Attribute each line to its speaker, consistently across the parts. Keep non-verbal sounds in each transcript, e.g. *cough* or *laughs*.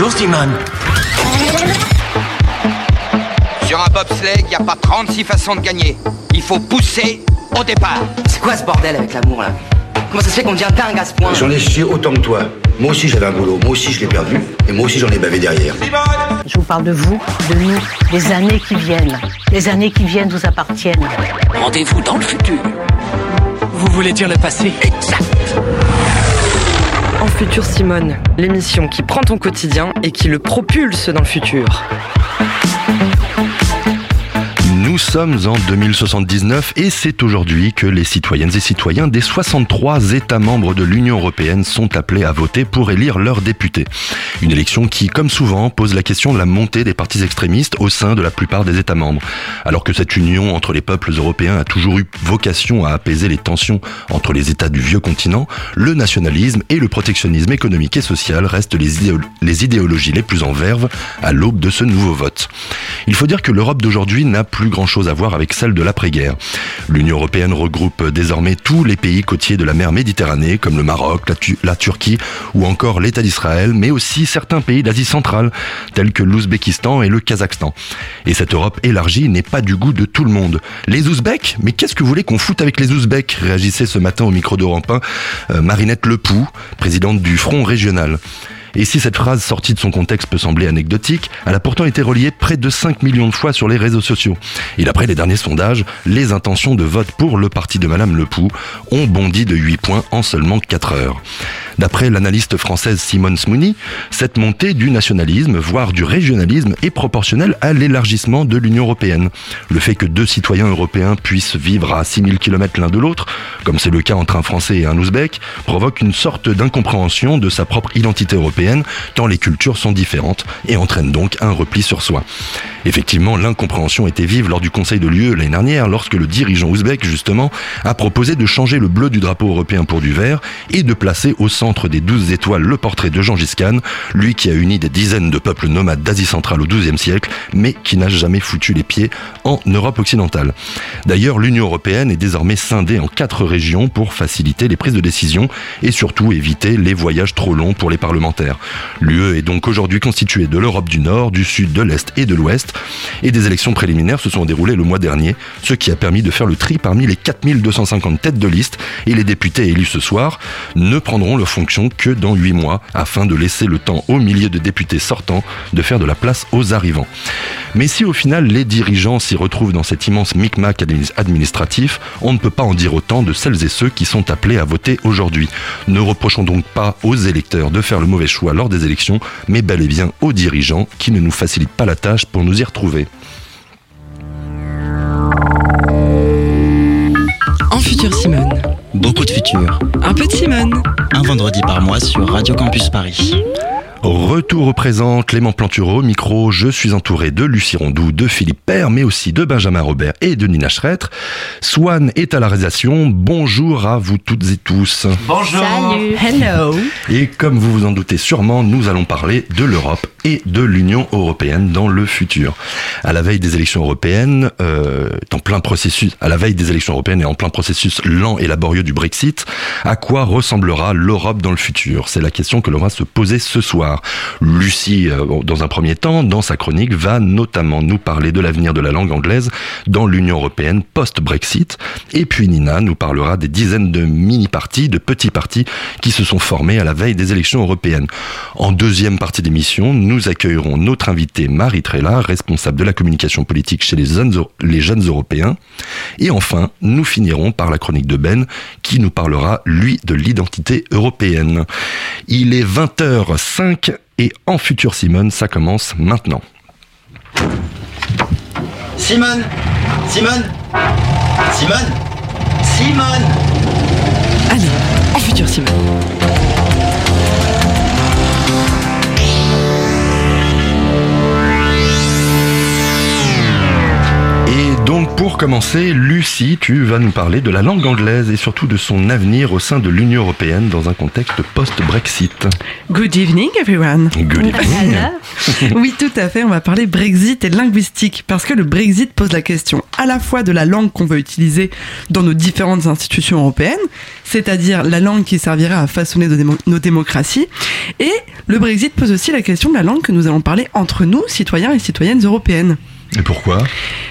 Speaker 1: Bonjour Simone.
Speaker 2: Sur un bobsleigh, il n'y a pas 36 façons de gagner. Il faut pousser au départ.
Speaker 3: C'est quoi ce bordel avec l'amour là Comment ça se fait qu'on devient dingue à ce point
Speaker 4: J'en ai chié autant que toi. Moi aussi j'avais un boulot, moi aussi je l'ai perdu, et moi aussi j'en ai bavé derrière.
Speaker 5: Je vous parle de vous, de nous, des années qui viennent. Les années qui viennent vous appartiennent.
Speaker 1: Rendez-vous dans le futur. Vous voulez dire le passé
Speaker 2: Exact.
Speaker 6: En Futur Simone, l'émission qui prend ton quotidien et qui le propulse dans le futur.
Speaker 7: Nous sommes en 2079 et c'est aujourd'hui que les citoyennes et citoyens des 63 États membres de l'Union européenne sont appelés à voter pour élire leurs députés. Une élection qui, comme souvent, pose la question de la montée des partis extrémistes au sein de la plupart des États membres. Alors que cette union entre les peuples européens a toujours eu vocation à apaiser les tensions entre les États du vieux continent, le nationalisme et le protectionnisme économique et social restent les, idéo- les idéologies les plus en verve à l'aube de ce nouveau vote. Il faut dire que l'Europe d'aujourd'hui n'a plus grand-chose à voir avec celle de l'après-guerre. L'Union européenne regroupe désormais tous les pays côtiers de la mer Méditerranée, comme le Maroc, la, Tu- la Turquie ou encore l'État d'Israël, mais aussi certains pays d'Asie centrale, tels que l'Ouzbékistan et le Kazakhstan. Et cette Europe élargie n'est pas du goût de tout le monde. Les Ouzbeks? Mais qu'est-ce que vous voulez qu'on foute avec les Ouzbeks? Réagissait ce matin au micro d'Europe 1 euh, Marinette Lepoux, présidente du Front régional. Et si cette phrase sortie de son contexte peut sembler anecdotique, elle a pourtant été reliée près de 5 millions de fois sur les réseaux sociaux. Et d'après les derniers sondages, les intentions de vote pour le parti de Madame Lepoux ont bondi de 8 points en seulement 4 heures. D'après l'analyste française Simone Smouni, cette montée du nationalisme, voire du régionalisme, est proportionnelle à l'élargissement de l'Union européenne. Le fait que deux citoyens européens puissent vivre à 6000 km l'un de l'autre, comme c'est le cas entre un Français et un Ouzbek, provoque une sorte d'incompréhension de sa propre identité européenne, tant les cultures sont différentes, et entraîne donc un repli sur soi. Effectivement, l'incompréhension était vive lors du Conseil de l'UE l'année dernière, lorsque le dirigeant ouzbek, justement, a proposé de changer le bleu du drapeau européen pour du vert et de placer au centre des 12 étoiles le portrait de Gengis Khan, lui qui a uni des dizaines de peuples nomades d'Asie centrale au XIIe siècle, mais qui n'a jamais foutu les pieds en Europe occidentale. D'ailleurs, l'Union européenne est désormais scindée en quatre régions pour faciliter les prises de décision et surtout éviter les voyages trop longs pour les parlementaires. L'UE est donc aujourd'hui constituée de l'Europe du Nord, du Sud, de l'Est et de l'Ouest, et des élections préliminaires se sont déroulées le mois dernier, ce qui a permis de faire le tri parmi les 4250 têtes de liste, et les députés élus ce soir ne prendront leur que dans 8 mois, afin de laisser le temps aux milliers de députés sortants de faire de la place aux arrivants. Mais si au final les dirigeants s'y retrouvent dans cet immense micmac admi- administratif, on ne peut pas en dire autant de celles et ceux qui sont appelés à voter aujourd'hui. Ne reprochons donc pas aux électeurs de faire le mauvais choix lors des élections, mais bel et bien aux dirigeants qui ne nous facilitent pas la tâche pour nous y retrouver.
Speaker 6: En Futur Simone,
Speaker 8: Beaucoup de futur.
Speaker 6: un peu de Simone.
Speaker 8: Un vendredi par mois sur Radio Campus Paris.
Speaker 7: Retour au présent, Clément Plantureau, micro, je suis entouré de Lucie Rondoux, de Philippe Père, mais aussi de Benjamin Robert et de Nina Schretter. Swan est à la réalisation, bonjour à vous toutes et tous.
Speaker 1: Bonjour.
Speaker 6: Hello.
Speaker 7: Et comme vous vous en doutez sûrement, nous allons parler de l'Europe et de l'Union européenne dans le futur. À la veille des élections européennes, euh, en plein processus, à la veille des élections européennes et en plein processus lent et laborieux du Brexit, à quoi ressemblera l'Europe dans le futur? C'est la question que l'on va se poser ce soir. Lucie, euh, dans un premier temps, dans sa chronique, va notamment nous parler de l'avenir de la langue anglaise dans l'Union européenne post-Brexit. Et puis Nina nous parlera des dizaines de mini-partis, de petits partis qui se sont formés à la veille des élections européennes. En deuxième partie d'émission, nous accueillerons notre invité Marie Trella, responsable de la communication politique chez les jeunes, les jeunes européens. Et enfin, nous finirons par la chronique de Ben, qui nous parlera, lui, de l'identité européenne. Il est 20h05 et en futur Simone, ça commence maintenant.
Speaker 4: Simone Simone Simone Simone
Speaker 6: Allez, en Futur Simone.
Speaker 7: Donc pour commencer, Lucie, tu vas nous parler de la langue anglaise et surtout de son avenir au sein de l'Union européenne dans un contexte post-Brexit.
Speaker 9: Good evening everyone.
Speaker 7: Good evening. *laughs*
Speaker 9: Oui, tout à fait. On va parler Brexit et linguistique parce que le Brexit pose la question à la fois de la langue qu'on veut utiliser dans nos différentes institutions européennes, c'est-à-dire la langue qui servira à façonner nos démocraties, et le Brexit pose aussi la question de la langue que nous allons parler entre nous, citoyens et citoyennes européennes.
Speaker 7: Et pourquoi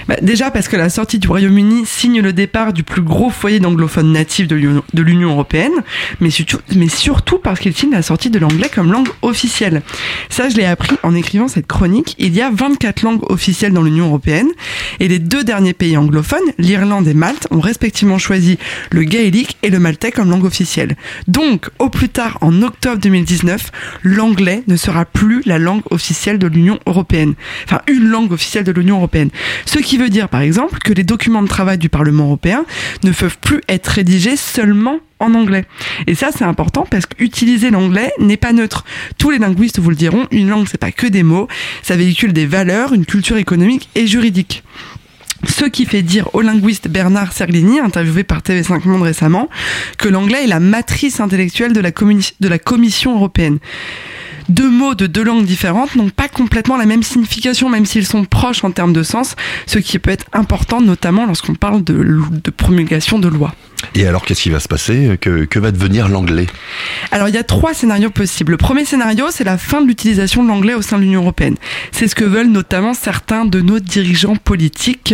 Speaker 9: Bah, déjà parce que la sortie du Royaume-Uni signe le départ du plus gros foyer d'anglophones natifs de l'Union- européenne, mais surtout, mais surtout parce qu'il signe la sortie de l'anglais comme langue officielle. Ça, je l'ai appris en écrivant cette chronique. Il y a 24 langues officielles dans l'Union européenne, et les deux derniers pays anglophones, l'Irlande et Malte, ont respectivement choisi le gaélique et le maltais comme langue officielle. Donc, au plus tard, en octobre 2019, l'anglais ne sera plus la langue officielle de l'Union européenne. Enfin, une langue officielle de l'Union européenne. Ce qui veut dire, par exemple, que les documents de travail du Parlement européen ne peuvent plus être rédigés seulement en anglais. Et ça, c'est important parce qu'utiliser l'anglais n'est pas neutre. Tous les linguistes vous le diront, une langue, c'est pas que des mots, ça véhicule des valeurs, une culture économique et juridique. Ce qui fait dire au linguiste Bernard Serglini, interviewé par TV5 Monde récemment, que l'anglais est la matrice intellectuelle de la, communi- de la Commission européenne. Deux mots de deux langues différentes n'ont pas complètement la même signification, même s'ils sont proches en termes de sens, ce qui peut être important notamment lorsqu'on parle de, de promulgation de lois.
Speaker 7: Et alors qu'est-ce qui va se passer? Que, que va devenir l'anglais?
Speaker 9: Alors il y a trois scénarios possibles. Le premier scénario, c'est la fin de l'utilisation de l'anglais au sein de l'Union européenne. C'est ce que veulent notamment certains de nos dirigeants politiques,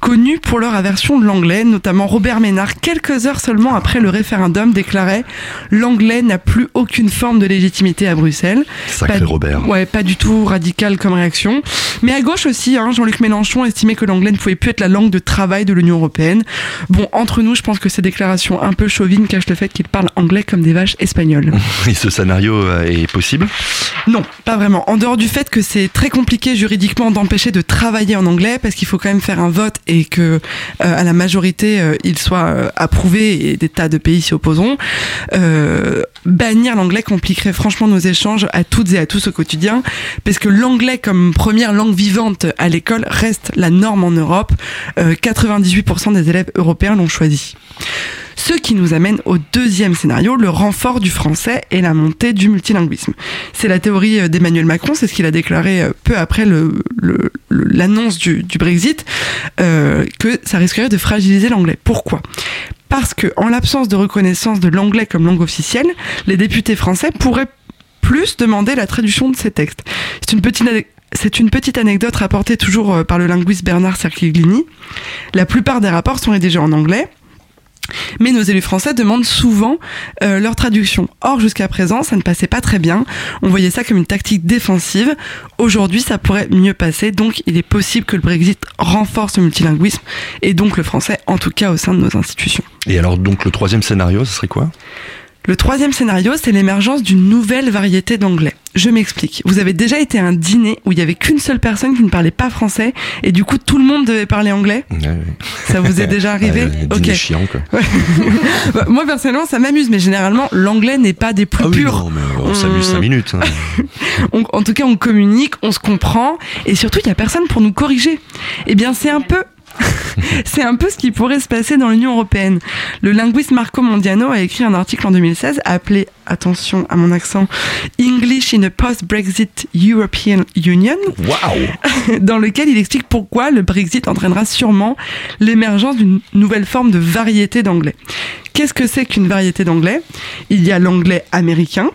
Speaker 9: connus pour leur aversion de l'anglais, notamment Robert Ménard, quelques heures seulement après le référendum, déclarait l'anglais n'a plus aucune forme de légitimité à Bruxelles.
Speaker 7: Sacré
Speaker 9: Pas-
Speaker 7: Robert.
Speaker 9: Ouais, pas du tout radical comme réaction. Mais à gauche aussi, hein, Jean-Luc Mélenchon estimait que l'anglais ne pouvait plus être la langue de travail de l'Union européenne. Bon, entre nous, je pense que ces déclarations un peu chauvines cachent le fait qu'il parle anglais comme des vaches espagnoles. *laughs*
Speaker 7: Et ce scénario euh, est possible
Speaker 9: Non, pas vraiment. En dehors du fait que c'est très compliqué juridiquement d'empêcher de travailler en anglais, parce qu'il faut quand même faire un vote et que euh, à la majorité euh, il soit euh, approuvé et des tas de pays s'y opposeront. Bannir l'anglais compliquerait franchement nos échanges à toutes et à tous au quotidien, parce que l'anglais comme première langue vivante à l'école reste la norme en Europe. Euh, 98% des élèves européens l'ont choisi. Ce qui nous amène au deuxième scénario, le renfort du français et la montée du multilinguisme. C'est la théorie euh, d'Emmanuel Macron, c'est ce qu'il a déclaré euh, peu après l'annonce du, Brexit, euh, que ça risquerait de fragiliser l'anglais. Pourquoi? Parce que en l'absence de reconnaissance de l'anglais comme langue officielle, les députés français pourraient plus demander la traduction de ces textes. C'est une petite anecdote rapportée toujours par le linguiste Bernard Cerchiglini. La plupart des rapports sont rédigés en anglais, mais nos élus français demandent souvent euh, leur traduction. Or, jusqu'à présent, ça ne passait pas très bien. On voyait ça comme une tactique défensive. Aujourd'hui, ça pourrait mieux passer. Donc, il est possible que le Brexit renforce le multilinguisme et donc le français, en tout cas au sein de nos institutions.
Speaker 7: Et alors donc le troisième scénario, ce serait quoi?
Speaker 9: Le troisième scénario, c'est l'émergence d'une nouvelle variété d'anglais. Je m'explique. Vous avez déjà été à un dîner où il y avait qu'une seule personne qui ne parlait pas français et du coup tout le monde devait parler anglais?
Speaker 7: Ouais, ouais.
Speaker 9: Ça vous est déjà *laughs* arrivé?
Speaker 7: Ouais,
Speaker 9: Ok.
Speaker 7: dîner chiant quoi.
Speaker 9: Bah, *laughs* Moi personnellement, ça m'amuse, mais généralement l'anglais n'est pas des plus
Speaker 7: Ah oui,
Speaker 9: purs.
Speaker 7: non, mais on s'amuse
Speaker 9: Hum.
Speaker 7: 5 minutes. hein. *laughs*
Speaker 9: On- en tout cas, on communique, on se comprend, et surtout, il y a personne pour nous corriger. Eh bien, c'est un peu. *laughs* c'est un peu ce qui pourrait se passer dans l'Union européenne. Le linguiste Marco Mondiano a écrit un article en 2016 appelé, attention à mon accent, English in a post-Brexit European Union,
Speaker 7: Waouh *laughs*
Speaker 9: dans lequel il explique pourquoi le Brexit entraînera sûrement l'émergence d'une nouvelle forme de variété d'anglais. Qu'est-ce que c'est qu'une variété d'anglais? Il y a l'anglais américain,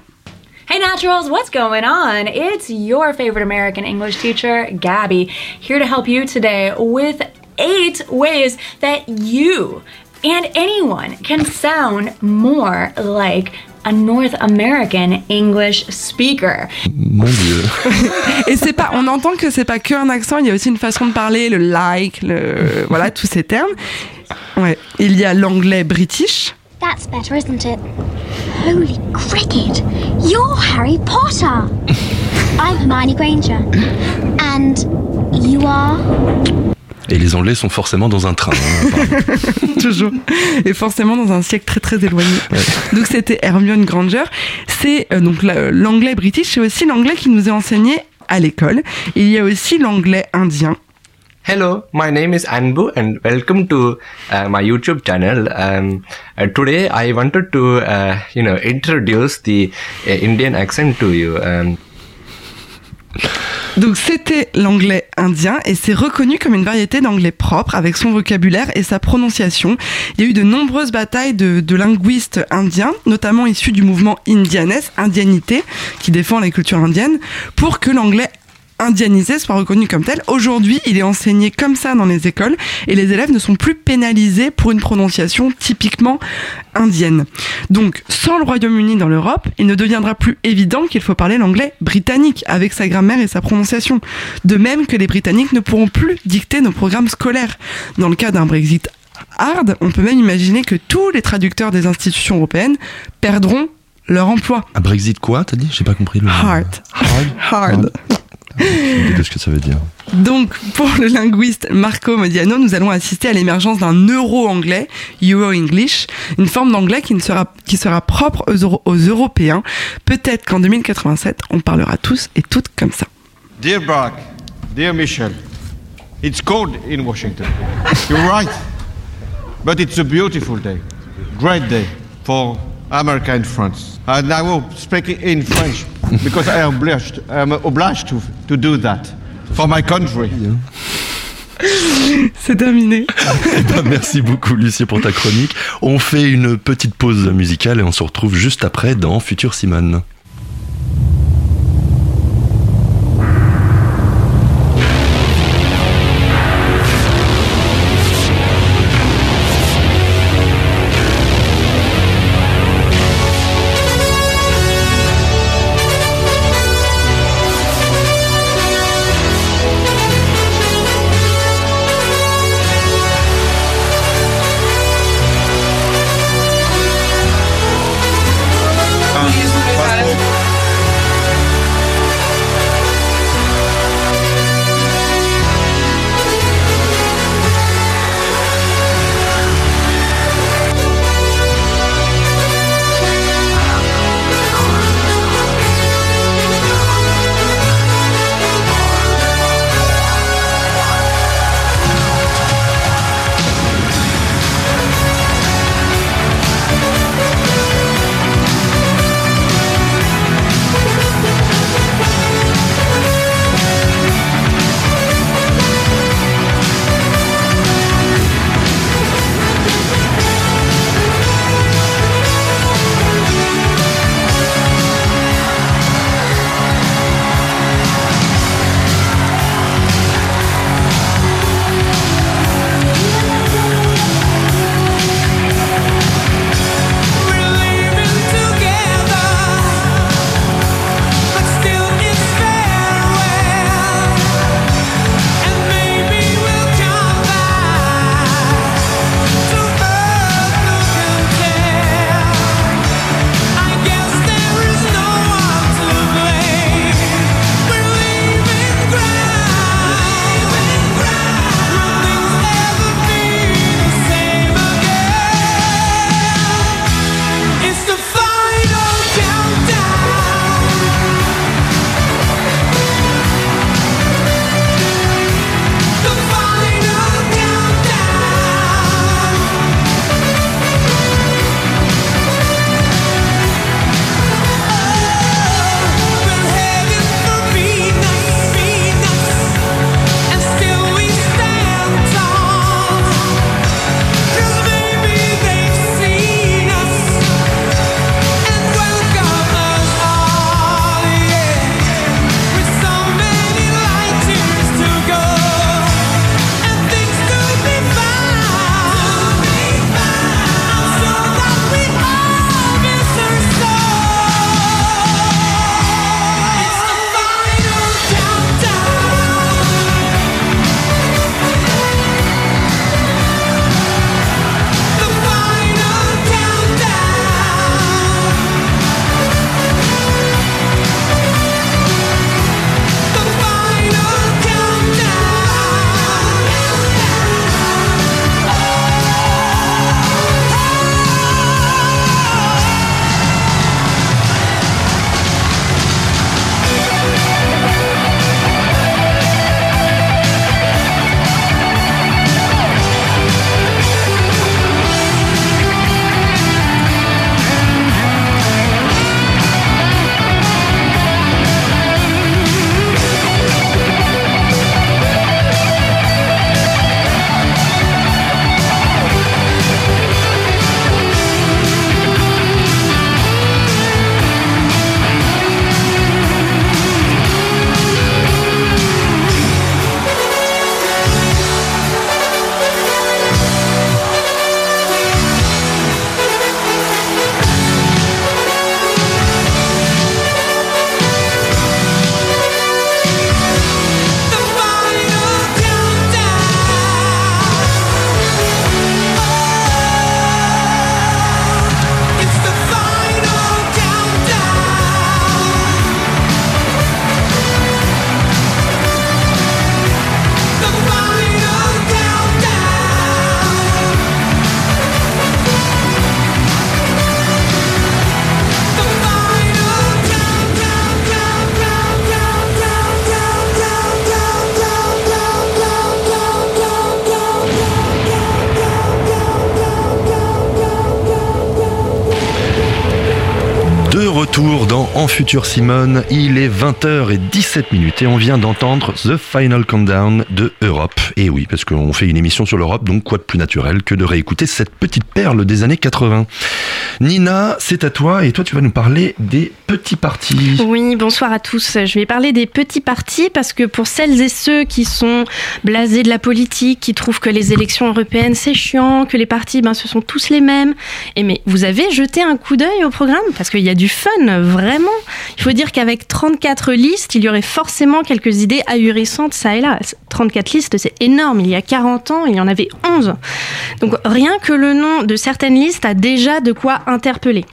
Speaker 10: Hey Naturals, what's going on? It's your favorite American English teacher, Gabby, here to help you today with eight ways that you and anyone can sound more like a North American English speaker.
Speaker 7: Mon dieu.
Speaker 9: Et c'est pas, on entend que c'est pas qu'un accent, il y a aussi une façon de parler, le like, le, voilà, tous ces termes. Ouais. Il y a l'anglais british.
Speaker 11: That's better, isn't it? Holy cricket! You're Harry Potter! I'm Hermione Granger. And you are?
Speaker 7: Et les Anglais sont forcément dans un train. hein. *laughs*
Speaker 9: Toujours. Et forcément dans un siècle très très éloigné. Donc c'était Hermione Granger. C'est euh, donc la- l'anglais british, c'est aussi l'anglais qui nous est enseigné à l'école. Il y a aussi l'anglais indien.
Speaker 12: Hello, my name is Anbu and welcome to uh, my YouTube channel. Um, uh, today I wanted to, uh, you know, introduce the uh, Indian accent to you. Um,
Speaker 9: Donc c'était l'anglais indien et c'est reconnu comme une variété d'anglais propre avec son vocabulaire et sa prononciation. Il y a eu de nombreuses batailles de, linguistes indiens, notamment issus du mouvement indianes, indianité, qui défend les cultures indiennes, pour que l'anglais indianisé soit reconnu comme tel. Aujourd'hui, il est enseigné comme ça dans les écoles et les élèves ne sont plus pénalisés pour une prononciation typiquement indienne. Donc, sans le Royaume-Uni dans l'Europe, il ne deviendra plus évident qu'il faut parler l'anglais britannique avec sa grammaire et sa prononciation. De même que les Britanniques ne pourront plus dicter nos programmes scolaires. Dans le cas d'un Brexit hard, on peut même imaginer que tous les traducteurs des institutions européennes perdront leur emploi.
Speaker 7: Un Brexit quoi, t'as dit? J'ai pas compris le
Speaker 9: Hard.
Speaker 7: Hard
Speaker 9: Hard.
Speaker 7: De ce que ça veut dire.
Speaker 9: Donc, pour le linguiste Marco Modiano, nous allons assister à l'émergence d'un euro-anglais, Euro-English, une forme d'anglais qui, ne sera, qui sera propre aux, Euro- aux Européens. Peut-être qu'en 2087, on parlera tous et toutes comme ça.
Speaker 13: Dear Barack, dear Michel, it's cold in Washington. You're right. But it's a beautiful day. Great day for America and France. And I will speak in French because I am obliged, I am obliged to, to do that for my country. *laughs*
Speaker 9: C'est terminé. *laughs*
Speaker 7: Ben, merci beaucoup Lucie pour ta chronique. On fait une petite pause musicale et on se retrouve juste après dans Futur Simone. Futur Simone. Il est 20h17 minutes et on vient d'entendre The Final Countdown de Europe. Et oui, parce qu'on fait une émission sur l'Europe, donc quoi de plus naturel que de réécouter cette petite perle des années 80. Nina, c'est à toi et toi tu vas nous parler des petits partis.
Speaker 14: Oui, bonsoir à tous. Je vais parler des petits partis parce que pour celles et ceux qui sont blasés de la politique, qui trouvent que les élections européennes c'est chiant, que les partis ben, ce sont tous les mêmes, et mais vous avez jeté un coup d'œil au programme? Parce qu'il y a du fun, vraiment. Il faut dire qu'avec 34 listes, il y aurait forcément quelques idées ahurissantes ça et là. 34 listes, c'est énorme. Il y a 40 ans, il y en avait 11. Donc rien que le nom de certaines listes a déjà de quoi interpeller.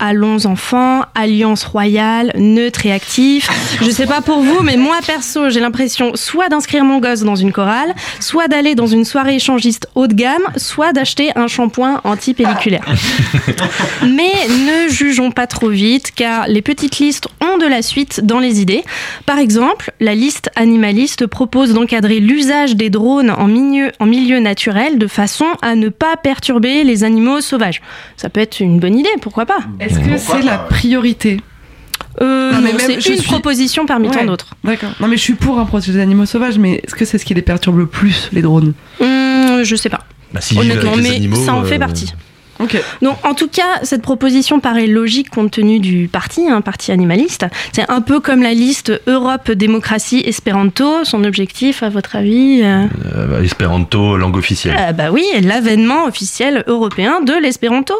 Speaker 14: Allons enfants, Alliance royale, neutre et actif. Je sais pas pour vous, mais moi perso, j'ai l'impression soit d'inscrire mon gosse dans une chorale, soit d'aller dans une soirée échangiste haut de gamme, soit d'acheter un shampoing anti-pelliculaire. mais ne jugeons pas trop vite, car les petites listes ont de la suite dans les idées. Par exemple, la liste animaliste propose d'encadrer l'usage des drones en milieu, en milieu naturel de façon à ne pas perturber les animaux sauvages. Ça peut être une bonne idée, pourquoi pas?
Speaker 9: Est-ce que c'est la priorité
Speaker 14: euh,
Speaker 9: Non, mais
Speaker 14: non,
Speaker 9: même,
Speaker 14: c'est une
Speaker 9: suis-
Speaker 14: proposition parmi tant d'autres.
Speaker 9: D'accord. Non, mais je suis pour un protéger les animaux sauvages, mais est-ce que c'est ce qui les perturbe le plus, les drones?
Speaker 14: Hum, je sais pas.
Speaker 7: Bah,
Speaker 14: Honnêtement, mais
Speaker 7: animaux,
Speaker 14: ça en fait
Speaker 7: euh,
Speaker 14: partie.
Speaker 9: Ok.
Speaker 14: Donc, en tout cas, cette proposition paraît logique compte tenu du parti, un parti animaliste. C'est un peu comme la liste Europe Démocratie Espéranto. Son objectif, à votre avis euh,
Speaker 7: Euh, bah, Espéranto, langue officielle.
Speaker 14: euh, Bah oui, l'avènement officiel européen de l'espéranto.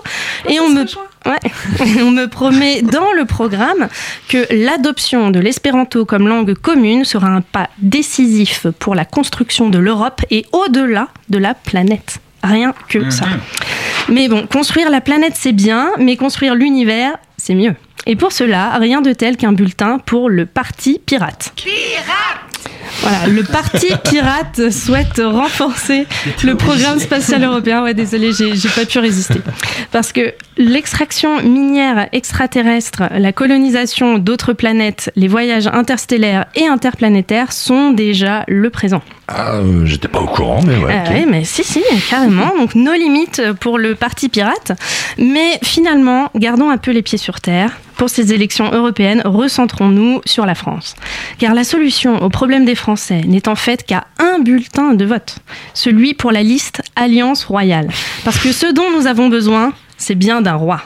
Speaker 14: Et on me, ouais, *laughs* on me promet dans le programme que l'adoption de l'espéranto comme langue commune sera un pas décisif pour la construction de l'Europe et au-delà de la planète. Rien que ça. Mais bon, construire la planète c'est bien, mais construire l'univers c'est mieux. Et pour cela, rien de tel qu'un bulletin pour le Parti Pirate. Voilà, le Parti *laughs* Pirate souhaite renforcer le programme spatial européen. Ouais, désolé, j'ai pas pu résister. Parce que l'extraction minière extraterrestre, la colonisation d'autres planètes, les voyages interstellaires et interplanétaires sont déjà le présent.
Speaker 7: Ah, euh, j'étais pas au courant, mais ouais.
Speaker 14: Ouais, mais si, si, carrément. Donc, nos limites pour le parti pirate. Mais finalement, gardons un peu les pieds sur terre. Pour ces élections européennes, recentrons-nous sur la France. Car la solution au problème des Français n'est en fait qu'à un bulletin de vote. Celui pour la liste Alliance Royale. Parce que ce dont nous avons besoin, c'est bien d'un roi.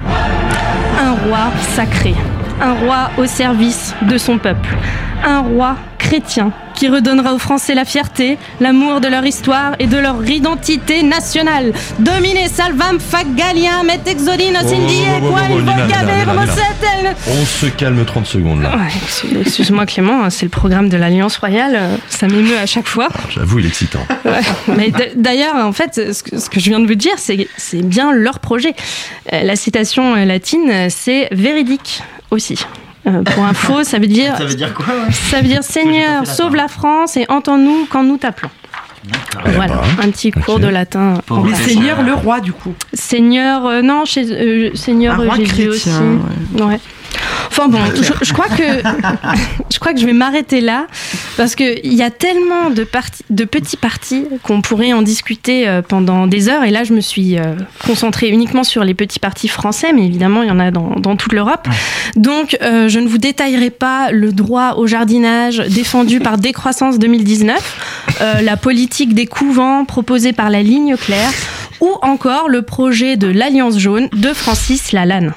Speaker 14: Un roi sacré. Un roi au service de son peuple. Un roi chrétien qui redonnera aux Français la fierté, l'amour de leur histoire et de leur identité nationale. Domine salvam fagaliam et exodinos
Speaker 7: Oh,
Speaker 14: indie
Speaker 7: oh, oh, oh. On se calme 30 secondes là.
Speaker 14: Ouais, excuse-moi Clément, hein, c'est le programme de l'Alliance Royale, euh, ça m'émeut à chaque fois.
Speaker 7: J'avoue, il est excitant.
Speaker 14: Ouais. Mais d- d'ailleurs, en fait, ce que, ce que je viens de vous dire, c'est bien leur projet. Euh, la citation euh, latine, c'est véridique aussi. Euh, pour info, *laughs* ça veut dire.
Speaker 15: Ça veut dire quoi, ouais
Speaker 14: Ça veut dire Seigneur, sauve la France et entends-nous quand nous t'appelons. Voilà, un petit cours de latin. en
Speaker 9: Mais. Seigneur le roi, du coup.
Speaker 14: Seigneur, euh, non, chez, euh, Seigneur
Speaker 9: Un roi
Speaker 14: Jésus
Speaker 9: chrétien,
Speaker 14: aussi. Ouais. Enfin bon, je, je crois que *laughs* je crois que je vais m'arrêter là parce que il y a tellement de de petits partis qu'on pourrait en discuter euh, pendant des heures. Et là, je me suis euh, concentrée uniquement sur les petits partis français, mais évidemment, il y en a dans, dans toute l'Europe. Donc, euh, je ne vous détaillerai pas le droit au jardinage défendu par Décroissance 2019, euh, la politique des couvents proposée par la ligne claire, ou encore le projet de l'Alliance jaune de Francis Lalanne.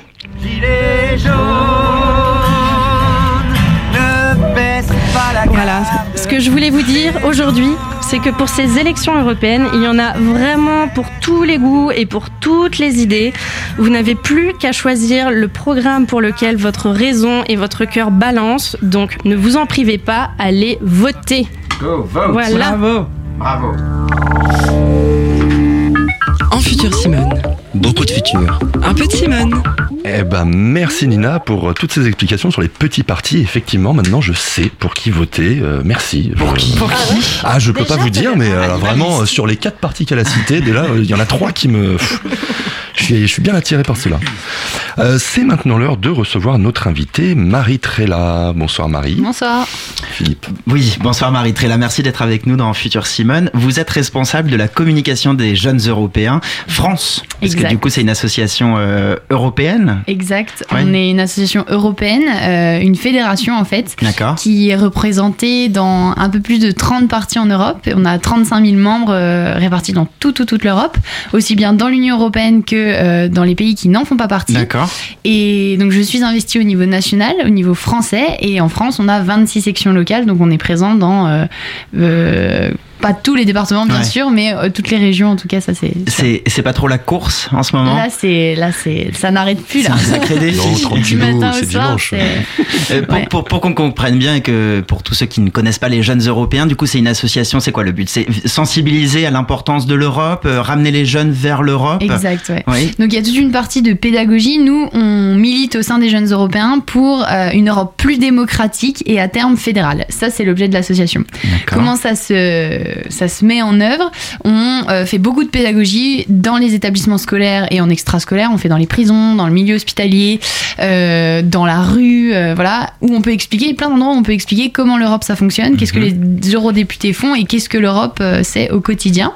Speaker 14: Voilà, ce que je voulais vous dire aujourd'hui, c'est que pour ces élections européennes, il y en a vraiment pour tous les goûts et pour toutes les idées. Vous n'avez plus qu'à choisir le programme pour lequel votre raison et votre cœur balancent, donc ne vous en privez pas, allez voter.
Speaker 15: Go, vote
Speaker 14: Voilà.
Speaker 9: Bravo.
Speaker 15: Bravo
Speaker 6: En futur Simone.
Speaker 8: Beaucoup de futur.
Speaker 6: Un peu de Simone.
Speaker 7: Eh ben, merci Nina pour euh, toutes ces explications sur les petits partis. Effectivement, maintenant je sais pour qui voter. Euh, merci. Pour qui
Speaker 9: Pour qui
Speaker 7: Ah, je peux pas vous dire, mais euh, vraiment, euh, sur les quatre partis qu'elle a cités, déjà, euh, il y en a trois qui me. Je suis, je suis bien attiré par cela. Euh, c'est maintenant l'heure de recevoir notre invitée, Marie Trella. Bonsoir Marie.
Speaker 15: Bonsoir.
Speaker 7: Philippe.
Speaker 8: Oui, bonsoir Marie Trella, merci d'être avec nous dans Futur Simone. Vous êtes responsable de la communication des jeunes européens France. Parce
Speaker 15: Exact.
Speaker 8: que du coup, c'est une association euh, européenne.
Speaker 15: Exact.
Speaker 8: Ouais.
Speaker 15: On est une association européenne, euh, une fédération en fait,
Speaker 8: D'accord.
Speaker 15: qui est représentée dans un peu plus de 30 parties en Europe. On a 35 000 membres euh, répartis dans tout, tout, toute l'Europe, aussi bien dans l'Union européenne que euh, dans les pays qui n'en font pas partie.
Speaker 8: D'accord.
Speaker 15: Et donc je suis investie au niveau national, au niveau français, et en France on a 26 sections locales, donc on est présent dans euh, euh, pas tous les départements bien
Speaker 8: Ouais.
Speaker 15: sûr, mais euh, toutes les régions en tout cas ça c'est.
Speaker 8: C'est c'est pas trop la course en ce moment?
Speaker 15: Là c'est là c'est ça n'arrête plus là.
Speaker 8: C'est un sacré défi.
Speaker 15: Du matin au
Speaker 7: c'est
Speaker 15: soir,
Speaker 7: dimanche.
Speaker 15: c'est-
Speaker 8: Euh, pour
Speaker 15: Ouais.
Speaker 8: pour, pour qu'on comprenne bien et que pour tous ceux qui ne connaissent pas les jeunes européens, du coup, c'est une association. C'est quoi le but? C'est sensibiliser à l'importance de l'Europe, euh, ramener les jeunes vers l'Europe?
Speaker 15: Exact, ouais.
Speaker 8: Oui.
Speaker 15: Donc il y a toute une partie de pédagogie. Nous, on milite au sein des jeunes européens pour euh, une Europe plus démocratique et à terme fédérale. Ça, c'est l'objet de l'association. Comment ça se, ça se met en œuvre On euh, fait beaucoup de pédagogie dans les établissements scolaires et en extrascolaire. On fait dans les prisons, dans le milieu hospitalier, euh, dans la rue, euh, voilà, où on peut expliquer, plein d'endroits où on peut expliquer comment l'Europe ça fonctionne, qu'est-ce que les eurodéputés font et qu'est-ce que l'Europe euh, c'est au quotidien.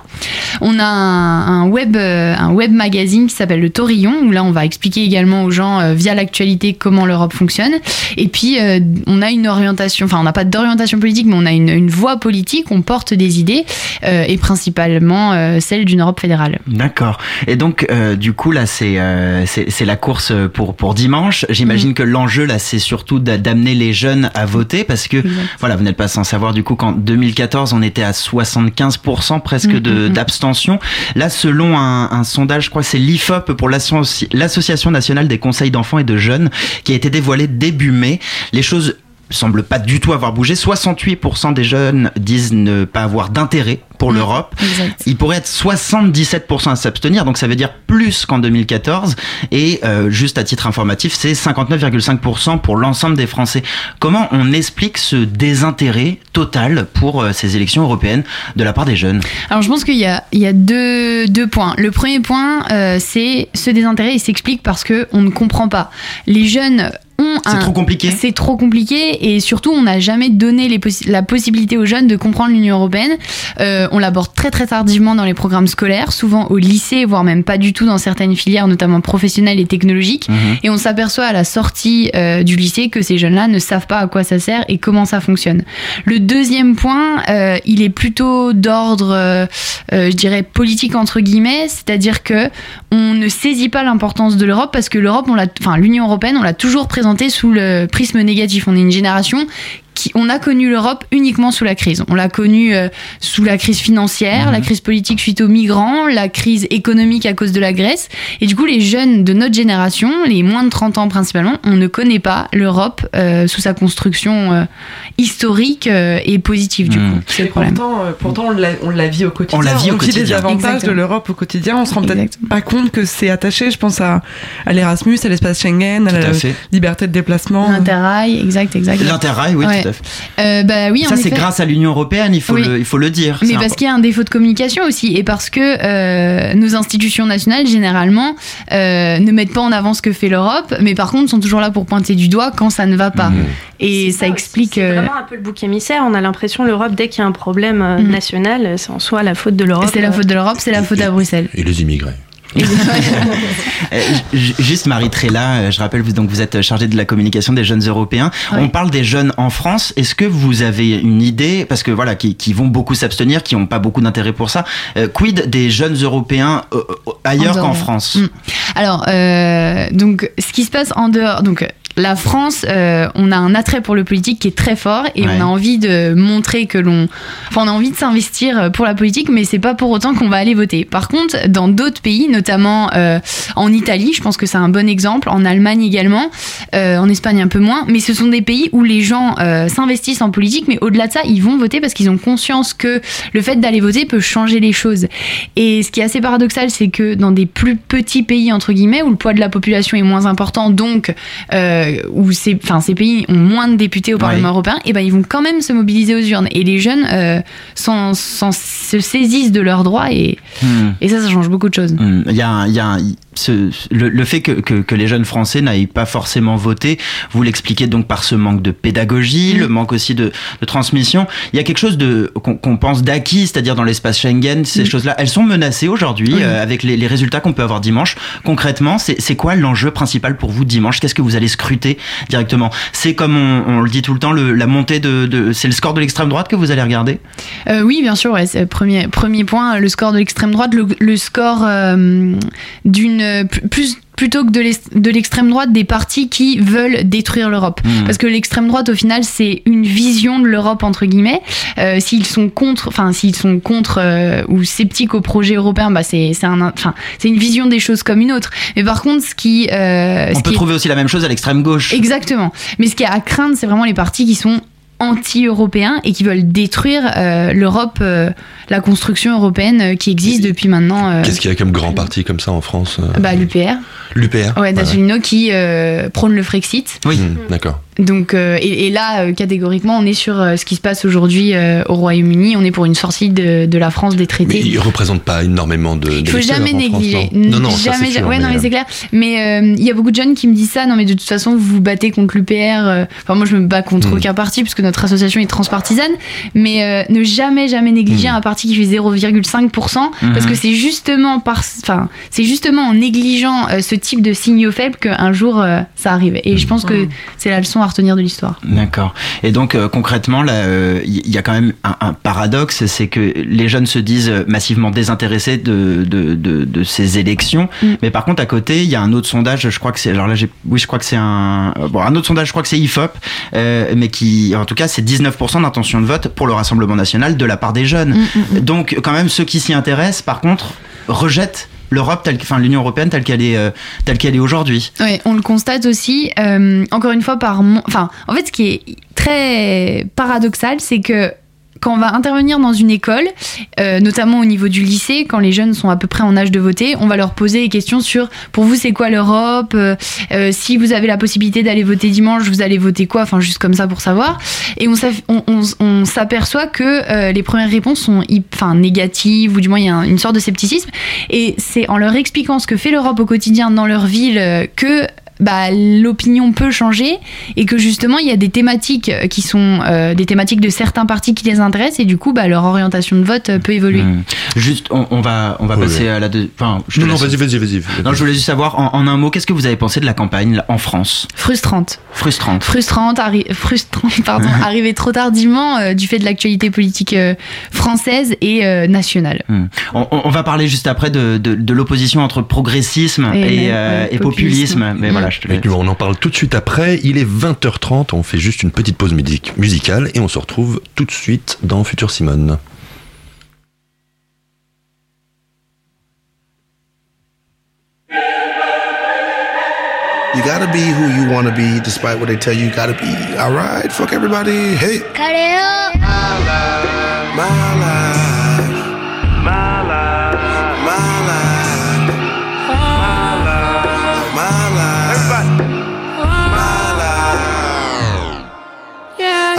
Speaker 15: On a un, un web, euh, un web magazine qui s'appelle le Torillon, où là on va expliquer également aux gens euh, via l'actualité comment l'Europe fonctionne. Et puis euh, on a une orientation, enfin on n'a pas d'orientation politique, mais on a une, une voix politique, on porte des idées, euh, et principalement euh, celle d'une Europe fédérale.
Speaker 8: D'accord. Et donc, euh, du coup, là, c'est c'est la course pour pour dimanche. J'imagine
Speaker 15: Mm.
Speaker 8: que l'enjeu là, c'est surtout d'a- d'amener les jeunes à voter parce que voilà, vous n'êtes pas sans savoir du coup qu'en 2014, on était à 75% presque de
Speaker 15: mm, mm.
Speaker 8: d'abstention. Là, selon un, un sondage, je crois, c'est l'IFOP pour l'associ- l'association nationale des conseils d'enfants et de jeunes qui a été dévoilé début mai. Les choses semblent pas du tout avoir bougé. 68% des jeunes disent ne pas avoir d'intérêt pour
Speaker 15: Mm.
Speaker 8: l'Europe. Il pourrait être 77% à s'abstenir, donc ça veut dire plus qu'en 2014. Et euh, juste à titre informatif, c'est 59,5% pour l'ensemble des Français. Comment on explique ce désintérêt total pour euh, ces élections européennes de la part des jeunes
Speaker 15: Alors je pense qu'il y a, il y a deux, deux points. Le premier point, euh, c'est ce désintérêt, il s'explique parce que on ne comprend pas. Les jeunes ont
Speaker 8: C'est
Speaker 15: un-
Speaker 8: trop compliqué
Speaker 15: C'est trop compliqué et surtout on n'a jamais donné les possi- la possibilité aux jeunes de comprendre l'Union européenne. Euh, on l'aborde très très tardivement dans les programmes scolaires, souvent au lycée, voire même pas du tout dans certaines filières, notamment professionnelles et technologiques.
Speaker 8: Mhm.
Speaker 15: Et on s'aperçoit à la sortie euh, du lycée que ces jeunes-là ne savent pas à quoi ça sert et comment ça fonctionne. Le deuxième point, euh, il est plutôt d'ordre, euh, euh, je dirais, politique entre guillemets, c'est-à-dire que on ne saisit pas l'importance de l'Europe parce que l'Europe, enfin l'Union européenne, on l'a toujours présentée sous le prisme négatif. On est une génération qui, on a connu l'Europe uniquement sous la crise. On l'a connue euh, sous la crise financière, la crise politique suite aux migrants, la crise économique à cause de la Grèce. Et du coup, les jeunes de notre génération, les moins de 30 ans principalement, on ne connaît pas l'Europe euh, sous sa construction euh, historique euh, et positive du coup. C'est le problème.
Speaker 9: Pourtant, euh, pourtant on la, on la vit au quotidien.
Speaker 8: On la vit au
Speaker 9: vit les
Speaker 8: quotidien.
Speaker 9: avantages
Speaker 15: Exactement.
Speaker 9: de l'Europe au quotidien. On se rend peut-être pas compte que c'est attaché. Je pense à, à l'Erasmus, à l'espace Schengen, à la
Speaker 8: fait.
Speaker 9: liberté de déplacement.
Speaker 15: L'interrail, exact, exact.
Speaker 8: L'interrail, oui,
Speaker 15: Ouais.
Speaker 8: Fait.
Speaker 15: Euh, bah oui,
Speaker 8: Ça, c'est grâce à l'Union européenne, il faut,
Speaker 15: Oui.
Speaker 8: le, il faut le dire.
Speaker 15: Mais parce qu'il y a un défaut de communication aussi, et parce que euh, nos institutions nationales, généralement, euh, ne mettent pas en avant ce que fait l'Europe, mais par contre sont toujours là pour pointer du doigt quand ça ne va pas. Et ça, explique...
Speaker 14: C'est
Speaker 15: euh,
Speaker 14: vraiment un peu le bouc émissaire. On a l'impression l'Europe, dès qu'il y a un problème
Speaker 15: Mm.
Speaker 14: national, c'est en soi la faute de l'Europe.
Speaker 15: c'est la faute de l'Europe, c'est la faute à Bruxelles.
Speaker 7: Et les immigrés.
Speaker 8: Euh, Juste Marie Trella, euh, je rappelle vous donc vous êtes chargée de la communication des jeunes européens.
Speaker 15: Ouais.
Speaker 8: On parle des jeunes en France. Est-ce que vous avez une idée parce que voilà qui, qui vont beaucoup s'abstenir, qui n'ont pas beaucoup d'intérêt pour ça. euh, quid des jeunes européens euh, ailleurs
Speaker 15: En
Speaker 8: qu'en. France?
Speaker 15: Mm. Alors, euh, donc, ce qui se passe en dehors, donc. La France, euh, on a un attrait pour le politique qui est très fort et
Speaker 8: Ouais.
Speaker 15: on a envie de montrer que l'on, enfin, on a envie de s'investir pour la politique, mais c'est pas pour autant qu'on va aller voter. Par contre, dans d'autres pays, notamment euh, en Italie, je pense que c'est un bon exemple, en Allemagne également, euh, en Espagne un peu moins, mais ce sont des pays où les gens euh, s'investissent en politique, mais au-delà de ça, ils vont voter parce qu'ils ont conscience que le fait d'aller voter peut changer les choses. Et ce qui est assez paradoxal, c'est que dans des plus petits pays entre guillemets où le poids de la population est moins important, donc euh, où ces, pays ont moins de députés au Parlement
Speaker 8: Ouais.
Speaker 15: européen, et ben ils vont quand même se mobiliser aux urnes. Et les jeunes euh, s'en- se saisissent de leurs droits et,
Speaker 8: Hmm.
Speaker 15: et ça, ça change beaucoup de choses.
Speaker 8: Hmm. Il y a, a ce, le, le, fait que, que, que, les jeunes Français n'aillent pas forcément voter, vous l'expliquez donc par ce manque de pédagogie, mmh. le manque aussi de, de, transmission. Il y a quelque chose de qu'on pense d'acquis, c'est-à-dire dans l'espace Schengen, ces mmh. choses-là, elles sont menacées aujourd'hui mmh. euh, avec les, les résultats qu'on peut avoir dimanche. Concrètement, c'est quoi l'enjeu principal pour vous dimanche? Qu'est-ce que vous allez scruter directement? C'est comme on, on, le dit tout le temps, le, la montée de, de c'est le score de l'extrême droite que vous allez regarder?
Speaker 15: Euh, Oui, bien sûr. Ouais, premier premier point, le score de l'extrême droite, le, le score euh, d'une plus plutôt que de l'extrême droite des partis qui veulent détruire l'Europe. Mmh. Parce que l'extrême droite, au final, c'est une vision de l'Europe entre guillemets. Euh, s'ils sont contre, enfin s'ils sont contre euh, ou sceptiques au projet européen, bah c'est un, enfin c'est une vision des choses comme une autre. Mais par contre, ce qui
Speaker 8: euh, on
Speaker 15: ce
Speaker 8: peut
Speaker 15: qui
Speaker 8: trouver aussi la même chose à l'extrême gauche.
Speaker 15: Exactement. Mais ce qui est à craindre, c'est vraiment les partis qui sont anti-européens et qui veulent détruire euh, l'Europe, euh, la construction européenne euh, qui existe depuis maintenant. euh,
Speaker 7: Qu'est-ce qu'il y a comme grand parti comme ça en France euh
Speaker 15: bah, L'UPR.
Speaker 7: L'UPR
Speaker 15: Ouais, d'Asselineau qui euh, prône le Frexit.
Speaker 8: Oui,
Speaker 7: Mmh, d'accord.
Speaker 15: Donc, euh, et, et là, euh, catégoriquement, on est sur euh, ce qui se passe aujourd'hui euh, au Royaume-Uni. On est pour une sortie de, de la France des
Speaker 7: Mais
Speaker 15: traités.
Speaker 7: il représente pas énormément de.
Speaker 15: Il faut jamais négliger.
Speaker 7: non, non, ça,
Speaker 15: jamais,
Speaker 7: c'est sûr,
Speaker 15: ouais, non,
Speaker 7: mais,
Speaker 15: mais c'est clair. Mais euh, il y a beaucoup de jeunes qui me disent ça. Non, mais de toute façon, vous vous battez contre l'UPR. Enfin, moi, je me bats contre
Speaker 7: Mm.
Speaker 15: aucun parti puisque notre association est transpartisane. Mais euh, ne jamais, jamais négliger
Speaker 7: Mm.
Speaker 15: un parti qui fait 0,5% parce
Speaker 8: Mhm.
Speaker 15: que c'est justement par, enfin, c'est justement en négligeant euh, ce type de signaux faibles qu'un jour euh, ça arrive. Et je pense que c'est la leçon à retenir de l'histoire.
Speaker 8: D'accord. Et donc euh, concrètement, là, euh, il y a quand même un, un paradoxe, c'est que les jeunes se disent massivement désintéressés de, de, de, de ces élections,
Speaker 15: Mm.
Speaker 8: mais par contre à côté, il y a un autre sondage. Je crois que c'est alors là, oui, je crois que c'est un euh, bon un autre sondage. Je crois que c'est Ifop, euh, mais qui en tout cas c'est 19% d'intention de vote pour le Rassemblement national de la part des jeunes.
Speaker 15: Mm,
Speaker 8: Donc quand même ceux qui s'y intéressent, par contre, rejettent l'Europe enfin l'Union européenne telle qu'elle est, euh, telle qu'elle est aujourd'hui.
Speaker 15: Oui, on le constate aussi. euh, encore une fois, par enfin, en fait, ce qui est très paradoxal, c'est que quand on va intervenir dans une école, euh, notamment au niveau du lycée, quand les jeunes sont à peu près en âge de voter, on va leur poser des questions sur pour vous c'est quoi l'Europe euh, euh, Si vous avez la possibilité d'aller voter dimanche, vous allez voter quoi Enfin juste comme ça pour savoir. Et on, s'aperçoit que les premières réponses sont enfin négatives ou du moins il y a un- une sorte de scepticisme. Et c'est en leur expliquant ce que fait l'Europe au quotidien dans leur ville que bah, l'opinion peut changer et que justement il y a des thématiques euh, qui sont euh, des thématiques de certains partis qui les intéressent et du coup bah, leur orientation de vote euh, peut évoluer.
Speaker 8: Hmm. Juste, on, on va, on va
Speaker 7: Oui,
Speaker 8: passer
Speaker 7: oui.
Speaker 8: à la deux. Enfin, je te
Speaker 7: Non, non, vas-y, vas-y, vas-y.
Speaker 8: Non, je voulais juste savoir en, en un mot, qu'est-ce que vous avez pensé de la campagne là, en France?
Speaker 15: Frustrante.
Speaker 8: Frustrante.
Speaker 15: Frustrante, arri- frustrante *laughs* pardon, *laughs* arrivée trop tardivement euh, du fait de l'actualité politique euh, française et euh, nationale.
Speaker 8: Hmm. On, on- on va parler juste après de, de, de l'opposition entre progressisme
Speaker 15: Et
Speaker 8: et,
Speaker 15: le-
Speaker 8: euh,
Speaker 15: ouais,
Speaker 8: et populisme.
Speaker 15: populisme.
Speaker 8: Mais
Speaker 15: Hmm.
Speaker 8: Voilà, je te
Speaker 7: on en parle tout de suite après. Il est 20h30. On fait juste une petite pause musique- musicale et on se retrouve tout de suite dans Futur Simone.
Speaker 16: You gotta be who you wanna be, despite what they tell you you gotta be. Alright, fuck everybody. Hey.
Speaker 11: Cut it up.
Speaker 16: My life. My life.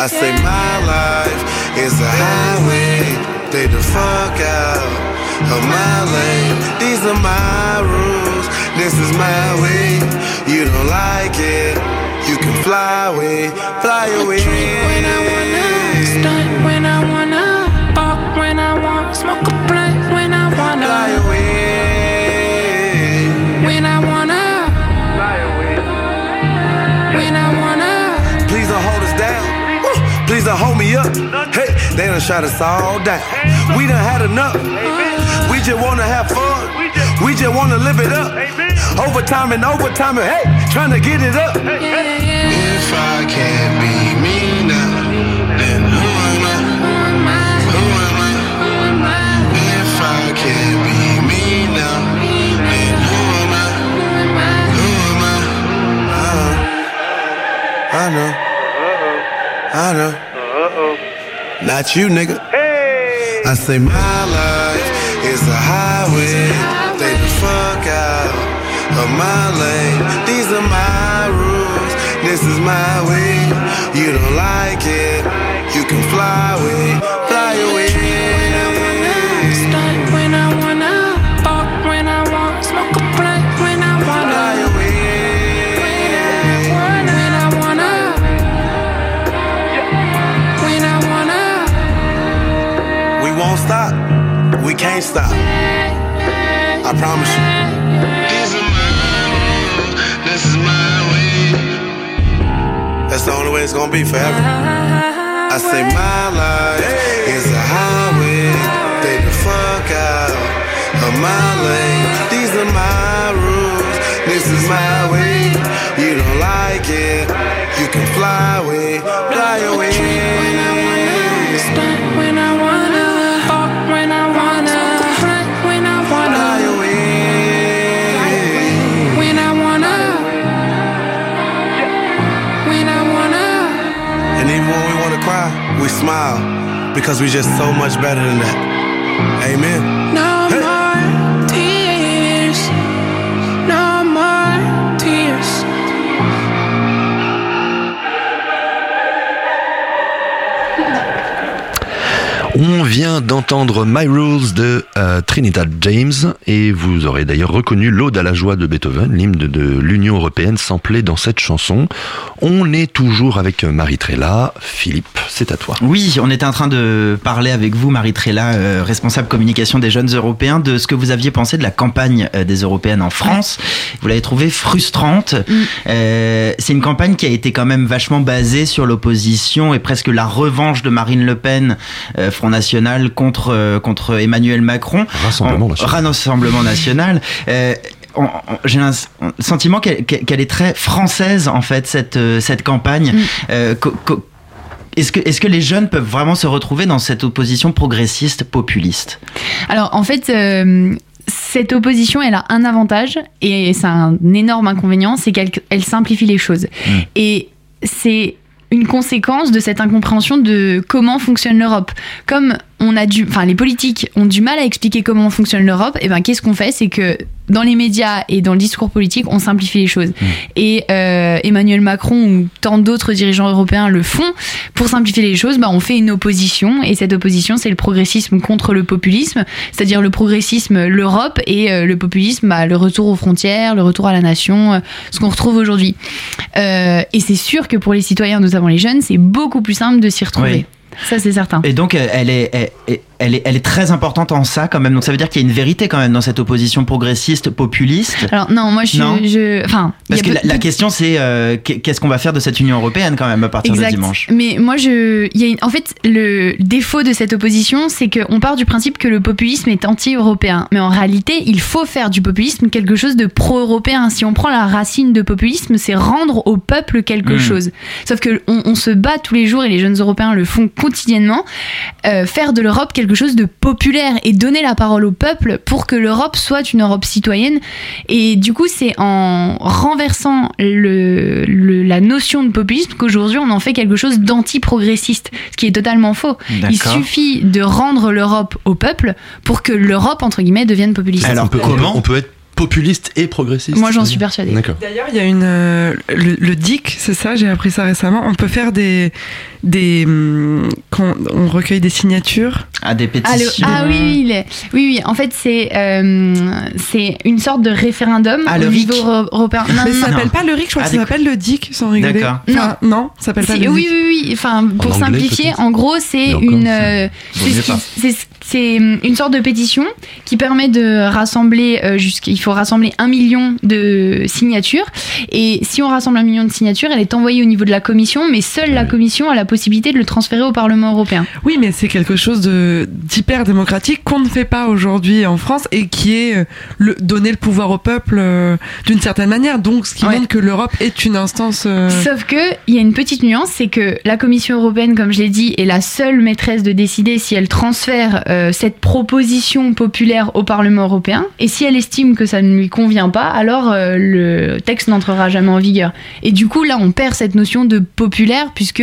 Speaker 16: I say my life is a highway. Stay the fuck out of my lane. These are my rules. This is my way. You don't like it. You can fly away, fly away. Up. Hey, they done shot us all down. We done had enough. We just wanna have fun. We just wanna live it up. Overtime and overtime and hey, trying to get it up. If I can't be me now, then who am I? Who am I? If I can't be me now, then who am I? Who am I? Uh, I know. I know. Not you, nigga. Hey. I say my life is a highway. Stay the fuck out of my lane. These are my rules. This is my way. You don't like it. You can fly away, fly away. We can't stop. I promise you. This is my room. This is my way. That's the only way it's gonna be forever. I say my life is a highway. Stay the fuck out of my lane. These are my rules. This is my way. You don't like it. You can fly away, fly away. Smile because we're just so much better than that. Amen.
Speaker 17: No
Speaker 7: On vient d'entendre My Rules de euh, Trinidad James et vous aurez d'ailleurs reconnu l'Aude à la joie de Beethoven, l'hymne de, de l'Union européenne samplé dans cette chanson. On est toujours avec Marie Trella. Philippe, c'est à toi.
Speaker 8: Oui, on était en train de parler avec vous, Marie Trella, euh, responsable communication des jeunes européens, de ce que vous aviez pensé de la campagne euh, des européennes en France. Vous l'avez trouvée frustrante. Euh, c'est une campagne qui a été quand même vachement basée sur l'opposition et presque la revanche de Marine Le Pen, euh, Front National, contre, euh, contre Emmanuel Macron.
Speaker 7: Rassemblement
Speaker 8: En-
Speaker 7: national.
Speaker 8: Rassemblement national. Euh, j'ai un sentiment qu'elle est très française en fait cette euh, cette campagne. Euh, co- co- est-ce que est-ce que les jeunes peuvent vraiment se retrouver dans cette opposition progressiste populiste?
Speaker 15: Alors en fait, euh, cette opposition, elle a un avantage et c'est un énorme inconvénient, c'est qu'elle elle simplifie les choses. Et c'est une conséquence de cette incompréhension de comment fonctionne l'Europe. Comme on a du, enfin les politiques ont du mal à expliquer comment fonctionne l'Europe, et ben qu'est-ce qu'on fait, c'est que dans les médias et dans le discours politique, on simplifie les choses. Et euh, Emmanuel Macron ou tant d'autres dirigeants européens le font. Pour simplifier les choses, bah, on fait une opposition, et cette opposition, c'est le progressisme contre le populisme, c'est-à-dire le progressisme, l'Europe, et euh, le populisme, bah, le retour aux frontières, le retour à la nation, euh, ce qu'on retrouve aujourd'hui. Et c'est sûr que pour les citoyens, notamment les jeunes, c'est beaucoup plus simple de s'y retrouver.
Speaker 8: Oui.
Speaker 15: Ça, c'est certain.
Speaker 8: Et donc elle- elle est elle, elle est elle est très importante en ça quand même. Donc ça veut dire qu'il y a une vérité quand même dans cette opposition progressiste populiste.
Speaker 15: Alors non, moi je,
Speaker 8: Non.
Speaker 15: je enfin,
Speaker 8: Parce que la, la question c'est euh, qu'est- qu'est-ce qu'on va faire de cette Union européenne quand même à partir
Speaker 15: Exact.
Speaker 8: de dimanche.
Speaker 15: Mais moi, je, y a une- en fait, le défaut de cette opposition, c'est qu'on part du principe que le populisme est anti-européen. Mais en réalité, il faut faire du populisme quelque chose de pro-européen. Si on prend la racine de populisme, c'est rendre au peuple quelque
Speaker 8: Mm.
Speaker 15: chose. Sauf que on, on se bat tous les jours et les jeunes européens le font quotidiennement. euh, faire de l'Europe quelque chose de populaire et donner la parole au peuple pour que l'Europe soit une Europe citoyenne. Et du coup, c'est en renversant le, le- la notion de populisme qu'aujourd'hui on en fait quelque chose d'anti-progressiste, ce qui est totalement faux. Il suffit de rendre l'Europe au peuple pour que l'Europe, entre guillemets, devienne populiste.
Speaker 7: on peut, on peut- on peut être populiste et progressiste
Speaker 15: Moi, j'en suis persuadée.
Speaker 7: D'accord.
Speaker 9: D'ailleurs, il y a une euh, le, le DIC, c'est ça, j'ai appris ça récemment. On peut faire des des hum, quand on recueille des signatures.
Speaker 8: Ah des
Speaker 15: Ah, le- ah oui, oui, oui, oui, en fait, c'est euh, c'est une sorte de référendum
Speaker 9: Ah,
Speaker 15: au
Speaker 9: le
Speaker 15: niveau
Speaker 9: RIC.
Speaker 15: européen. Non,
Speaker 9: Mais
Speaker 15: non,
Speaker 9: ça
Speaker 15: non.
Speaker 9: s'appelle pas le RIC, je crois
Speaker 15: Ah,
Speaker 9: que ça s'appelle le DIC, sans rigoler.
Speaker 15: D'accord.
Speaker 9: Enfin, non, ça s'appelle pas le
Speaker 15: oui,
Speaker 9: DIC.
Speaker 15: oui, oui. Enfin, pour simplifier, en gros, c'est une, euh, c'est c'est une sorte de pétition qui permet de rassembler euh, jusqu'à, il faut rassembler un million de signatures. Et si on rassemble un million de signatures, elle est envoyée au niveau de la commission, mais seule la commission a la possibilité de le transférer au Parlement européen.
Speaker 9: Oui, mais c'est quelque chose d'hyper démocratique qu'on ne fait pas aujourd'hui en France et qui est euh, le, donner le pouvoir au peuple euh, d'une certaine manière. Donc, ce qui montre que l'Europe est une instance. euh,
Speaker 15: Sauf que il y a une petite nuance, c'est que la Commission européenne, comme je l'ai dit, est la seule maîtresse de décider si elle transfère euh, cette proposition populaire au Parlement européen. Et si elle estime que ça ne lui convient pas, alors le texte n'entrera jamais en vigueur. Et du coup, là, on perd cette notion de populaire puisque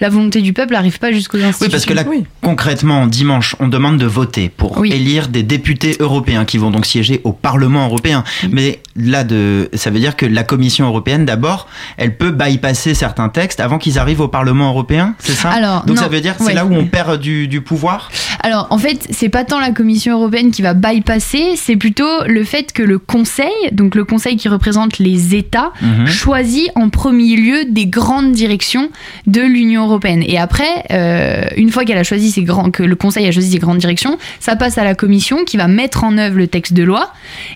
Speaker 15: la volonté du peuple n'arrive pas jusqu'aux institutions.
Speaker 8: Oui, parce que là, concrètement, dimanche, on demande de voter pour élire des députés européens qui vont donc siéger au Parlement européen. Mais là, de, ça veut dire que la Commission européenne, d'abord, elle peut bypasser certains textes avant qu'ils arrivent au Parlement européen, c'est ça?
Speaker 15: Alors,
Speaker 8: Donc
Speaker 15: non.
Speaker 8: ça veut dire, c'est
Speaker 15: Ouais.
Speaker 8: là où on perd du, du pouvoir?
Speaker 15: Alors, en fait, c'est pas tant la Commission européenne qui va bypasser, c'est plutôt le fait que le Conseil, donc le Conseil qui représente les États,
Speaker 8: Mhm.
Speaker 15: choisit en premier lieu des grandes directions de l'Union européenne. Et après, euh, une fois qu'elle a choisi ces grands, que le Conseil a choisi des grandes directions, ça passe à la Commission qui va mettre en œuvre le texte de loi.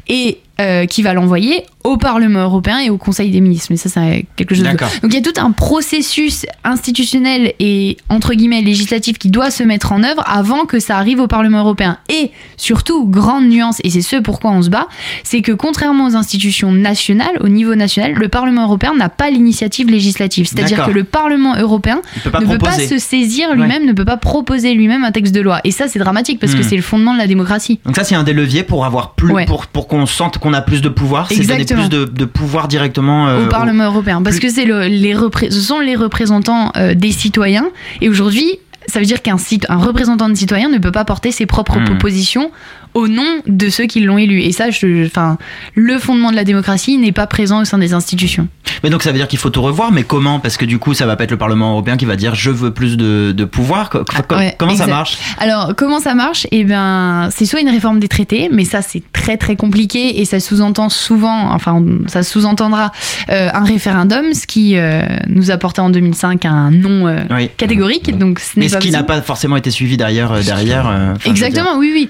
Speaker 15: Et euh, qui va l'envoyer au Parlement européen et au Conseil des ministres. Mais ça, c'est quelque chose. De... Donc il y a tout un processus institutionnel et entre guillemets législatif qui doit se mettre en œuvre avant que ça arrive au Parlement européen. Et surtout, grande nuance, et c'est ce pourquoi on se bat, c'est que contrairement aux institutions nationales, au niveau national, le Parlement européen n'a pas l'initiative législative. C'est-à-dire que le Parlement européen
Speaker 8: peut
Speaker 15: ne peut pas se saisir lui-même, ne peut pas proposer lui-même un texte de loi. Et ça, c'est dramatique parce que
Speaker 8: Hmm.
Speaker 15: c'est le fondement de la démocratie.
Speaker 8: Donc ça c'est un des leviers pour avoir plus
Speaker 15: Ouais.
Speaker 8: pour pour qu'on sente qu'on a plus de pouvoir, c'est donner plus de, de pouvoir directement euh,
Speaker 15: au Parlement européen. Parce que c'est le- les repré- ce sont les représentants euh, des citoyens. Et aujourd'hui ça veut dire qu'un un représentant de citoyen ne peut pas porter ses propres
Speaker 8: Hmm.
Speaker 15: propositions au nom de ceux qui l'ont élu et ça je- enfin le fondement de la démocratie n'est pas présent au sein des institutions
Speaker 8: Mais donc ça veut dire qu'il faut tout revoir, mais comment? Parce que du coup, ça va pas être le Parlement européen qui va dire je veux plus de, de pouvoir.
Speaker 15: Ouais,
Speaker 8: comment ça marche?
Speaker 15: Alors, comment ça marche? Eh bien, c'est soit une réforme des traités, mais ça, c'est très très compliqué et ça sous-entend souvent, enfin, ça sous-entendra euh, un référendum, ce qui euh, nous apportait en 2005 un non euh,
Speaker 8: Oui.
Speaker 15: catégorique. Donc, ce n'est
Speaker 8: Mais ce
Speaker 15: pas
Speaker 8: qui n'a pas forcément été suivi derrière. derrière
Speaker 15: Exactement, oui, oui.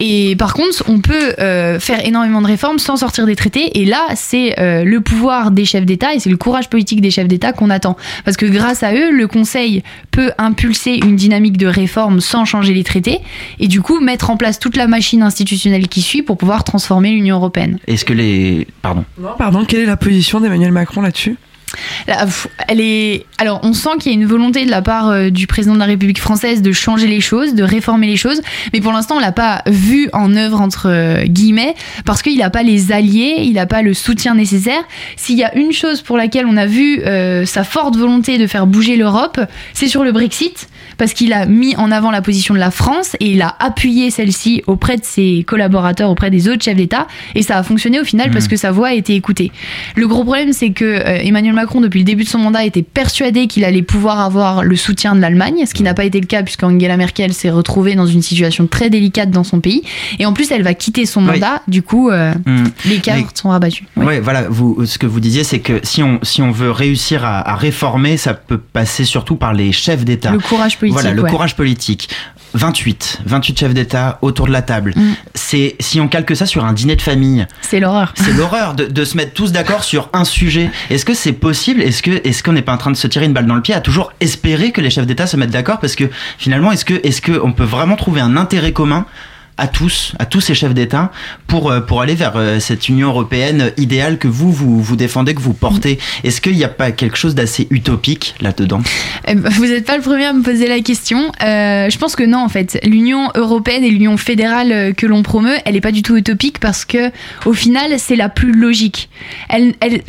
Speaker 15: Et par contre, on peut euh, faire énormément de réformes sans sortir des traités. Et là, c'est euh, le pouvoir des chefs d'État et c'est le courage politique des chefs d'État qu'on attend. Parce que grâce à eux, le Conseil peut impulser une dynamique de réforme sans changer les traités et du coup mettre en place toute la machine institutionnelle qui suit pour pouvoir transformer l'Union européenne.
Speaker 8: Est-ce que les pardon
Speaker 9: Pardon, quelle est la position d'Emmanuel Macron là-dessus?
Speaker 15: Elle est. Alors, on sent qu'il y a une volonté de la part euh, du président de la République française de changer les choses, de réformer les choses, mais pour l'instant, on l'a pas vu en œuvre entre euh, guillemets parce qu'il n'a pas les alliés, il n'a pas le soutien nécessaire. S'il y a une chose pour laquelle on a vu euh, sa forte volonté de faire bouger l'Europe, c'est sur le Brexit. Parce qu'il a mis en avant la position de la France et il a appuyé celle-ci auprès de ses collaborateurs, auprès des autres chefs d'État, et ça a fonctionné au final parce
Speaker 8: Mhm.
Speaker 15: que sa voix a été écoutée. Le gros problème, c'est que euh, Emmanuel Macron, depuis le début de son mandat, était persuadé qu'il allait pouvoir avoir le soutien de l'Allemagne, ce qui n'a pas été le cas puisqu'Angela Merkel s'est retrouvée dans une situation très délicate dans son pays. Et en plus, elle va quitter son
Speaker 8: Oui.
Speaker 15: mandat, du coup, euh,
Speaker 8: Hmm.
Speaker 15: les cartes sont rabattues.
Speaker 8: Ouais, voilà. Vous, ce que vous disiez, c'est que si on si on veut réussir à, à réformer, ça peut passer surtout par les chefs d'État.
Speaker 15: Le courage politique,
Speaker 8: Voilà, le
Speaker 15: ouais.
Speaker 8: courage politique. 28, 28 chefs d'État autour de la table.
Speaker 15: Mm.
Speaker 8: C'est si on calque ça sur un dîner de famille.
Speaker 15: C'est l'horreur.
Speaker 8: C'est l'horreur de, de se mettre tous d'accord sur un sujet. Est-ce que c'est Est-ce que est-ce qu'on n'est pas en train de se tirer une balle dans le pied à toujours espérer que les chefs d'État se mettent d'accord Parce que finalement, est-ce que on peut vraiment trouver un intérêt commun à tous, à tous ces chefs d'État, pour, euh, pour aller vers euh, cette Union européenne idéale que vous, vous, vous défendez, que vous portez. Est-ce qu'il n'y a pas quelque chose d'assez utopique là-dedans
Speaker 15: Eh ben, Vous n'êtes pas le premier à me poser la question. Euh, je pense que non, en fait. L'Union européenne et l'Union fédérale que l'on promeut, elle n'est pas du tout utopique parce que, au final, c'est la plus logique. Elle, elle.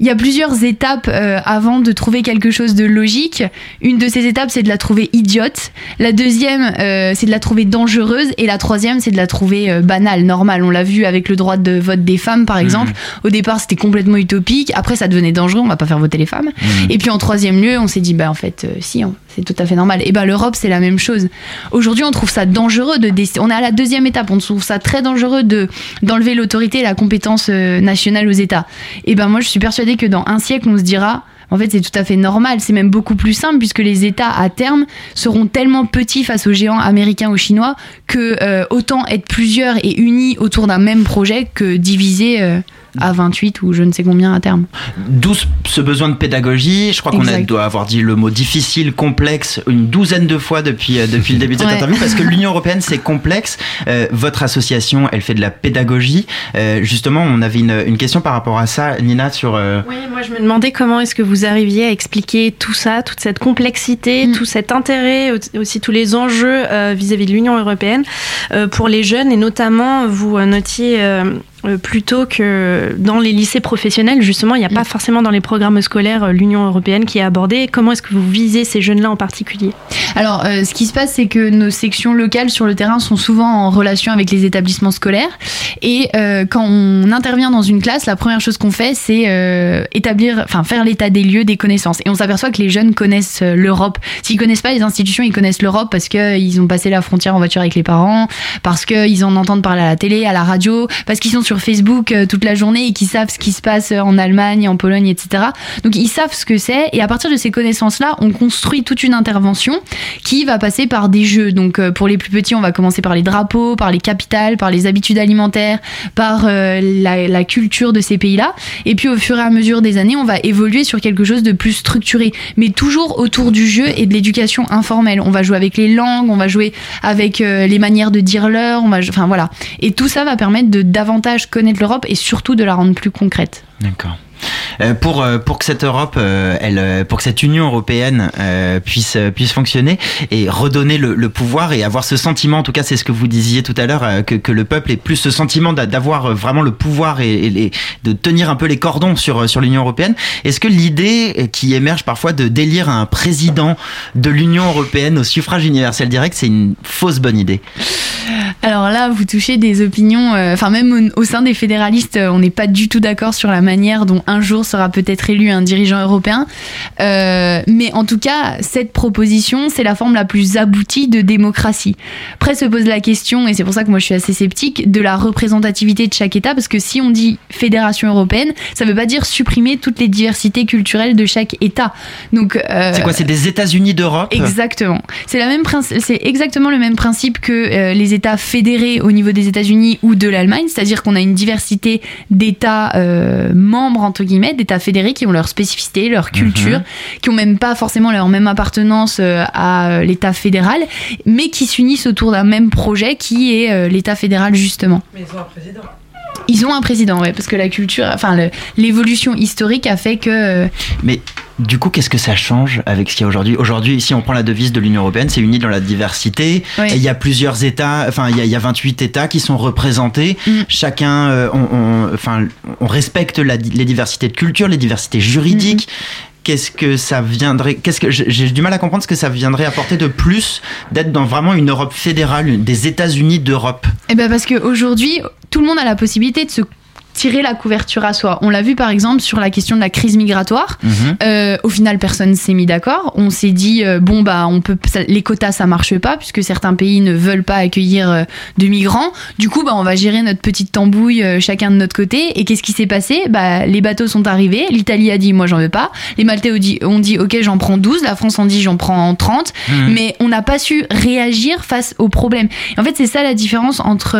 Speaker 15: Il y a plusieurs étapes euh, avant de trouver quelque chose de logique. Une de ces étapes, c'est de la trouver idiote. La deuxième, euh, c'est de la trouver dangereuse. Et la troisième, c'est de la trouver euh, banale, normale. On l'a vu avec le droit de vote des femmes, par exemple. Au départ, c'était complètement utopique. Après, ça devenait dangereux. On va pas faire voter les femmes. Et puis en troisième lieu, on s'est dit, bah en fait, si, on- c'est tout à fait normal. Et ben l'Europe, c'est la même chose. Aujourd'hui, on trouve ça dangereux de. On est à la deuxième étape. On trouve ça très dangereux de d'enlever l'autorité et la compétence euh, nationale aux États. Et ben moi, je suis persuadée que dans un siècle, on se dira. En fait, c'est tout à fait normal. C'est même beaucoup plus simple puisque les États, à terme, seront tellement petits face aux géants américains ou chinois que euh, autant être plusieurs et unis autour d'un même projet que diviser euh, à 28 ou je ne sais combien à terme.
Speaker 8: D'où ce- besoin de pédagogie. Je crois qu'on doit avoir dit le mot difficile, complexe une douzaine de fois depuis, euh, depuis le début de cette
Speaker 15: Ouais.
Speaker 8: interview parce que *laughs* l'Union européenne c'est complexe. Euh, votre association elle fait de la pédagogie. Euh, justement, on avait une, une question par rapport à ça, Nina, sur. euh,
Speaker 14: Oui, moi je me demandais comment est-ce que vous arriviez à expliquer tout ça, toute cette complexité, tout cet intérêt, au- aussi tous les enjeux euh, vis-à-vis de l'Union européenne euh, pour les jeunes et notamment vous notiez plutôt que dans les lycées professionnels, justement, il n'y a pas forcément dans les programmes scolaires euh, l'Union européenne qui est abordée. Comment est-ce que vous visez ces jeunes-là en particulier?
Speaker 15: Alors, euh, ce qui se passe, c'est que nos sections locales sur le terrain sont souvent en relation avec les établissements scolaires. Et euh, quand on intervient dans une classe, la première chose qu'on fait, c'est euh, établir, enfin faire l'état des lieux, des connaissances. Et on s'aperçoit que les jeunes connaissent euh, l'Europe. S'ils connaissent pas les institutions, ils connaissent l'Europe parce qu'ils ont passé la frontière en voiture avec les parents, parce qu'ils en entendent parler à la télé, à la radio, parce qu'ils sont sur sur Facebook euh, toute la journée et qui savent ce qui se passe en Allemagne, en Pologne, etc. Donc ils savent ce que c'est et à partir de ces connaissances-là, on construit toute une intervention qui va passer par des jeux. Donc euh, pour les plus petits, on va commencer par les drapeaux, par les capitales, par les habitudes alimentaires, par euh, la, culture de ces pays-là. Et puis au fur et à mesure des années, on va évoluer sur quelque chose de plus structuré, mais toujours autour du jeu et de l'éducation informelle. On va jouer avec les langues, on va jouer avec euh, les manières de dire l'heure, enfin voilà. Et tout ça va permettre de davantage connaître l'Europe et surtout de la rendre plus concrète.
Speaker 8: D'accord. Euh, pour euh, pour que cette Europe, euh, elle, pour que cette Union européenne puisse puisse fonctionner et redonner le, pouvoir et avoir ce sentiment, en tout cas c'est ce que vous disiez tout à l'heure, que, le peuple ait plus ce sentiment d'a- d'avoir vraiment le pouvoir et, de tenir un peu les cordons sur sur l'Union européenne. Est-ce que l'idée qui émerge parfois de d'élire un président de l'Union européenne au suffrage universel direct, c'est une fausse bonne idée?
Speaker 15: Alors là, vous touchez des opinions, enfin même au, sein des fédéralistes, on n'est pas du tout d'accord sur la manière dont un jour sera peut-être élu un dirigeant européen. Euh, mais en tout cas, cette proposition, c'est la forme la plus aboutie de démocratie. Après se pose la question, et c'est pour ça que moi je suis assez sceptique, de la représentativité de chaque État, parce que si on dit fédération européenne, ça veut pas dire supprimer toutes les diversités culturelles de chaque État. Donc euh,
Speaker 8: C'est quoi C'est des États-Unis d'Europe?
Speaker 15: Exactement. C'est la même c'est exactement le même principe que euh, les États fédérés au niveau des États-Unis ou de l'Allemagne, c'est-à-dire qu'on a une diversité d'États membres entre guillemets, d'États fédérés qui ont leur spécificité, leur culture,
Speaker 8: Mhm.
Speaker 15: qui ont même pas forcément leur même appartenance euh, à euh, l'État fédéral, mais qui s'unissent autour d'un même projet qui est euh, l'État fédéral justement.
Speaker 9: Mais ils ont un président.
Speaker 15: Ils ont un président, ouais, parce que la culture, enfin l'évolution historique a fait que
Speaker 8: Mais du coup, qu'est-ce que ça change avec ce qu'il y a aujourd'hui? Aujourd'hui, si on prend la devise de l'Union européenne, c'est uni dans la diversité.
Speaker 15: Oui.
Speaker 8: Et il y a plusieurs États, enfin, il y a, il y a 28 États qui sont représentés.
Speaker 15: Mm.
Speaker 8: Chacun, euh, on, on- enfin, on respecte la- les diversités de culture, les diversités juridiques. Qu'est-ce que ça viendrait Qu'est-ce que j'ai du mal à comprendre ce que ça viendrait apporter de plus d'être dans vraiment une Europe fédérale, des États-Unis d'Europe.
Speaker 15: Eh ben parce qu'aujourd'hui, tout le monde a la possibilité de se tirer la couverture à soi. On l'a vu par exemple sur la question de la crise migratoire.
Speaker 8: Mhm.
Speaker 15: Euh, au final, personne s'est mis d'accord. On s'est dit euh, bon bah on peut ça- les quotas ça marche pas puisque certains pays ne veulent pas accueillir euh, de migrants. Du coup bah on va gérer notre petite tambouille chacun de notre côté. Et qu'est-ce qui s'est passé? Bah les bateaux sont arrivés. L'Italie a dit moi j'en veux pas. Les Maltais ont dit, ont dit ok j'en prends 12. La France ont dit j'en prends 30.
Speaker 8: Mhm.
Speaker 15: Mais on n'a pas su réagir face aux problèmes. Et en fait c'est ça la différence entre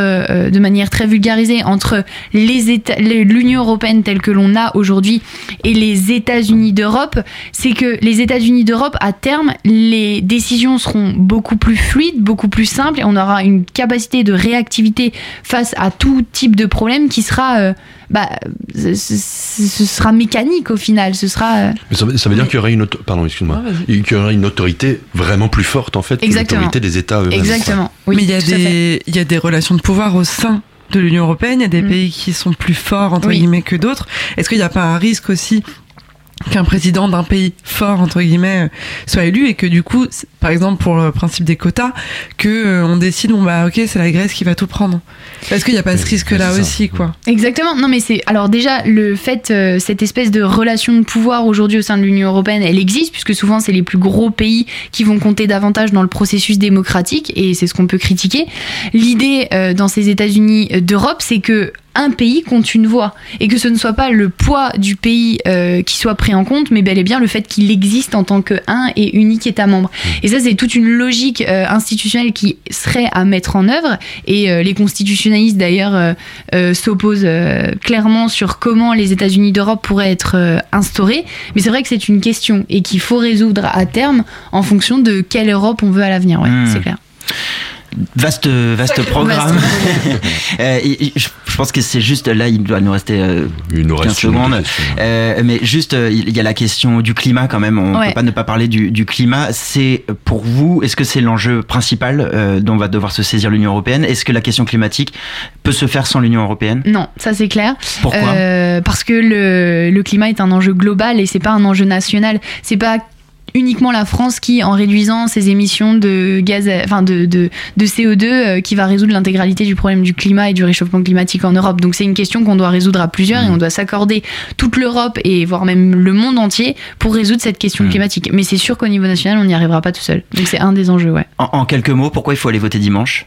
Speaker 15: de manière très vulgarisée entre les États l'Union européenne telle que l'on a aujourd'hui et les États-Unis d'Europe, c'est que les États-Unis d'Europe, à terme, les décisions seront beaucoup plus fluides, beaucoup plus simples, et on aura une capacité de réactivité face à tout type de problème qui sera, euh, bah, ce, ce- ce sera mécanique au final. Ce sera. euh,
Speaker 7: Mais ça, veut- ça veut dire qu'il y aurait une auto- pardon, excuse-moi, qu'il y aurait une autorité vraiment plus forte en fait que
Speaker 15: Exactement.
Speaker 7: l'autorité des États eux-mêmes.
Speaker 15: Exactement. Oui,
Speaker 9: Mais il y, a des, il y a des relations de pouvoir au sein de l'Union européenne. Il y a des pays qui sont plus forts, entre
Speaker 15: Mm. Oui.
Speaker 9: guillemets, que d'autres. Est-ce qu'il n'y a pas un risque aussi qu'un président d'un pays fort entre guillemets euh, soit élu et que du coup par exemple pour le principe des quotas que euh, on décide bon bah ok c'est la Grèce qui va tout prendre parce qu'il n'y a pas ce risque là aussi quoi
Speaker 15: Exactement. Non, mais c'est alors déjà le fait euh, cette espèce de relation de pouvoir aujourd'hui au sein de l'Union européenne, elle existe puisque souvent c'est les plus gros pays qui vont compter davantage dans le processus démocratique et c'est ce qu'on peut critiquer. L'idée euh, dans ces États-Unis d'Europe, c'est que un pays compte une voix et que ce ne soit pas le poids du pays euh, qui soit pris en compte, mais bel et bien le fait qu'il existe en tant que un et unique État membre. Et ça, c'est toute une logique euh, institutionnelle qui serait à mettre en œuvre. Et euh, les constitutionnalistes, d'ailleurs, s'opposent clairement sur comment les États-Unis d'Europe pourraient être instaurés. Mais c'est vrai que c'est une question et qu'il faut résoudre à terme en fonction de quelle Europe on veut à l'avenir. Ouais,
Speaker 8: Hmm.
Speaker 15: c'est clair.
Speaker 8: Vaste, vaste programme. *laughs* Euh, et- je je pense que c'est juste là, il doit nous rester euh,
Speaker 7: Il nous
Speaker 8: 15
Speaker 7: reste une
Speaker 8: secondes. Euh, mais juste, euh, il y a la question du climat quand même. On
Speaker 15: Ouais.
Speaker 8: peut pas ne pas parler du, du climat. C'est pour vous, est-ce que c'est l'enjeu principal euh, dont va devoir se saisir l'Union européenne? Est-ce que la question climatique peut se faire sans l'Union européenne?
Speaker 15: Non, ça c'est clair.
Speaker 8: Pourquoi?
Speaker 15: Euh, Parce que le, le climat est un enjeu global et c'est pas un enjeu national. C'est pas uniquement la France qui, en réduisant ses émissions de gaz, à- enfin de, de, de CO2, euh, qui va résoudre l'intégralité du problème du climat et du réchauffement climatique en Europe. Donc c'est une question qu'on doit résoudre à plusieurs et on doit s'accorder toute l'Europe et voire même le monde entier pour résoudre cette question climatique. Mais c'est sûr qu'au niveau national, on n'y arrivera pas tout seul. Donc c'est un des enjeux, ouais.
Speaker 8: en, en quelques mots, pourquoi il faut aller voter dimanche?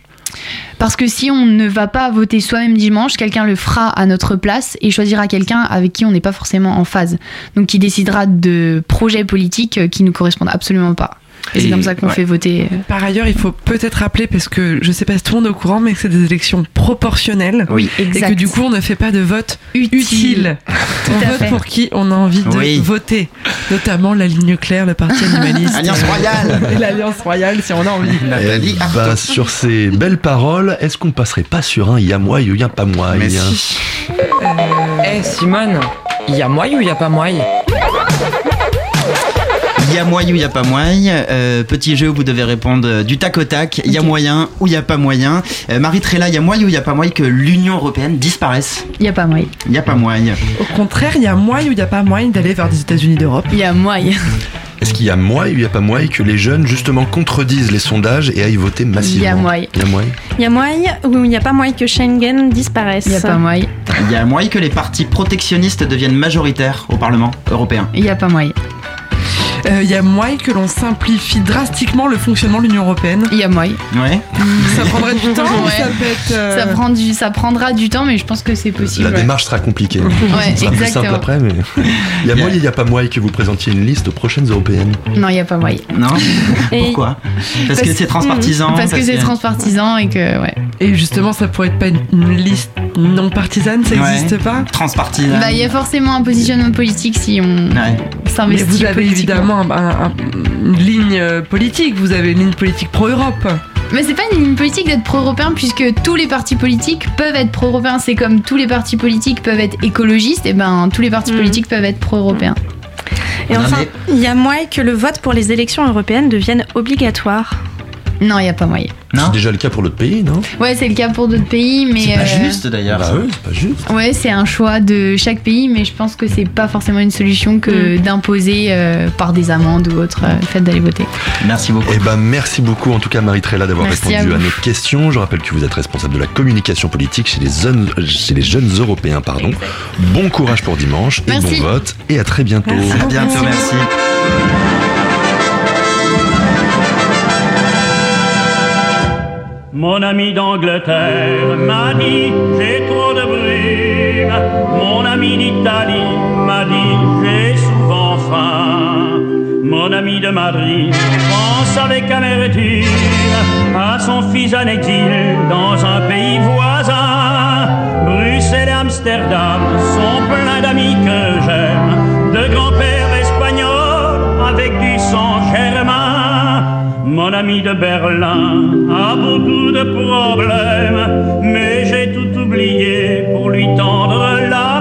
Speaker 15: Parce que si on ne va pas voter soi-même dimanche, quelqu'un le fera à notre place et choisira quelqu'un avec qui on n'est pas forcément en phase. Donc qui décidera de projets politiques euh, qui nous correspondent absolument pas. Et c'est
Speaker 9: Et-
Speaker 15: comme ça qu'on
Speaker 9: ouais.
Speaker 15: fait voter. euh,
Speaker 9: Par ailleurs, il faut peut-être rappeler, parce que je sais pas si tout le monde est au courant, mais que c'est des élections proportionnelles.
Speaker 15: Oui,
Speaker 9: Et
Speaker 15: exact.
Speaker 9: que du coup, on ne fait pas de vote utile. *laughs* On vote
Speaker 15: fait.
Speaker 9: pour qui on a envie de
Speaker 8: Oui.
Speaker 9: voter. Notamment la ligne claire, le parti animaliste.
Speaker 8: Alliance royale. *laughs*
Speaker 9: Et l'Alliance royale, si on a envie.
Speaker 7: Eh bah, sur ces belles paroles, est-ce qu'on passerait pas sur un Yamouai ou y'a pas moi
Speaker 8: si.
Speaker 18: Eh Simone, il y a moyen ou il y a pas moyen
Speaker 8: Il y a moyen ou il n'y a pas moyen. Euh, petit jeu où vous devez répondre euh, du tac au tac. Il y a moyen ou il n'y a pas moyen. Euh, Marie Trella, il y a moyen ou il n'y a pas moyen que l'Union Européenne disparaisse
Speaker 15: Il n'y a pas moyen.
Speaker 8: Il n'y a pas moyen.
Speaker 9: Au contraire, il y a moyen ou il n'y a pas moyen d'aller vers des États-Unis d'Europe.
Speaker 15: Il y a moyen.
Speaker 7: Est-ce qu'il y a moi ou il y a pas moi que les jeunes justement contredisent les sondages et aillent voter massivement
Speaker 14: Il y a moyen.
Speaker 7: Il y a moyen.
Speaker 14: Il y a moyen ou il n'y a pas moyen que Schengen disparaisse
Speaker 15: Il n'y a pas moyen.
Speaker 8: Il y a moyen que les partis protectionnistes deviennent majoritaires au Parlement européen.
Speaker 15: Il n'y a pas moyen.
Speaker 9: Euh, Il y a moyen que l'on simplifie drastiquement le fonctionnement de l'Union Européenne.
Speaker 15: Il y a moyen.
Speaker 8: Ouais.
Speaker 9: Ça *laughs* prendrait du temps ou
Speaker 15: Ouais.
Speaker 9: ça peut être. euh,
Speaker 15: Ça, prend du- ça prendra du temps, mais je pense que c'est possible.
Speaker 7: La
Speaker 15: ouais.
Speaker 7: démarche sera compliquée.
Speaker 15: Ouais,
Speaker 7: Ce sera plus simple après, mais *laughs* il y a moyen, il y a pas moyen que vous présentiez une liste aux prochaines européennes.
Speaker 15: Non, il n'y a pas moyen.
Speaker 8: Non? *laughs*
Speaker 15: Et-
Speaker 8: Pourquoi? Parce que c'est transpartisan.
Speaker 15: Parce que c'est transpartisan et que, ouais.
Speaker 9: Et justement, ça pourrait être pas une, une liste non partisane, ça
Speaker 8: Ouais.
Speaker 9: n'existe pas?
Speaker 8: Transpartisan.
Speaker 15: Bah, il y a forcément un positionnement politique si on s'investit
Speaker 9: vous avez
Speaker 15: politiquement.
Speaker 9: Évidemment un- un- un- une ligne euh, politique, vous avez une ligne politique pro-Europe.
Speaker 15: Mais c'est pas une ligne politique d'être pro-européen puisque tous les partis politiques peuvent être pro-européens. C'est comme tous les partis politiques peuvent être écologistes, et ben tous les partis politiques peuvent être pro-européens.
Speaker 14: Et enfin, il y a moyen que le vote pour les élections européennes devienne obligatoire.
Speaker 15: Non, il n'y a pas moyen.
Speaker 7: C'est déjà le cas pour l'autre pays, non?
Speaker 15: Ouais, c'est le cas pour d'autres pays, mais.
Speaker 8: C'est pas
Speaker 15: euh,
Speaker 8: juste d'ailleurs.
Speaker 7: Bah ouais, c'est pas juste.
Speaker 15: Ouais, c'est un choix de chaque pays, mais je pense que c'est pas forcément une solution que d'imposer euh, par des amendes ou autre euh, le fait d'aller voter.
Speaker 8: Merci beaucoup.
Speaker 7: Eh ben, merci beaucoup en tout cas Marie Trella d'avoir répondu
Speaker 15: à
Speaker 7: à, nos questions. Je rappelle que vous êtes responsable de la communication politique chez les jeunes, chez les jeunes européens. Pardon. Bon courage pour dimanche et
Speaker 15: Merci.
Speaker 7: bon vote et à très bientôt.
Speaker 8: À bientôt, merci.
Speaker 19: Mon ami d'Angleterre m'a dit j'ai trop de brume. Mon ami d'Italie m'a dit j'ai souvent faim. Mon ami de Madrid pense avec amertume à son fils en exil dans un pays voisin. Bruxelles et Amsterdam sont pleins d'amis que j'aime, de grands-pères espagnols avec du sang germain. Mon ami de Berlin a beaucoup de problèmes, mais j'ai tout oublié pour lui tendre la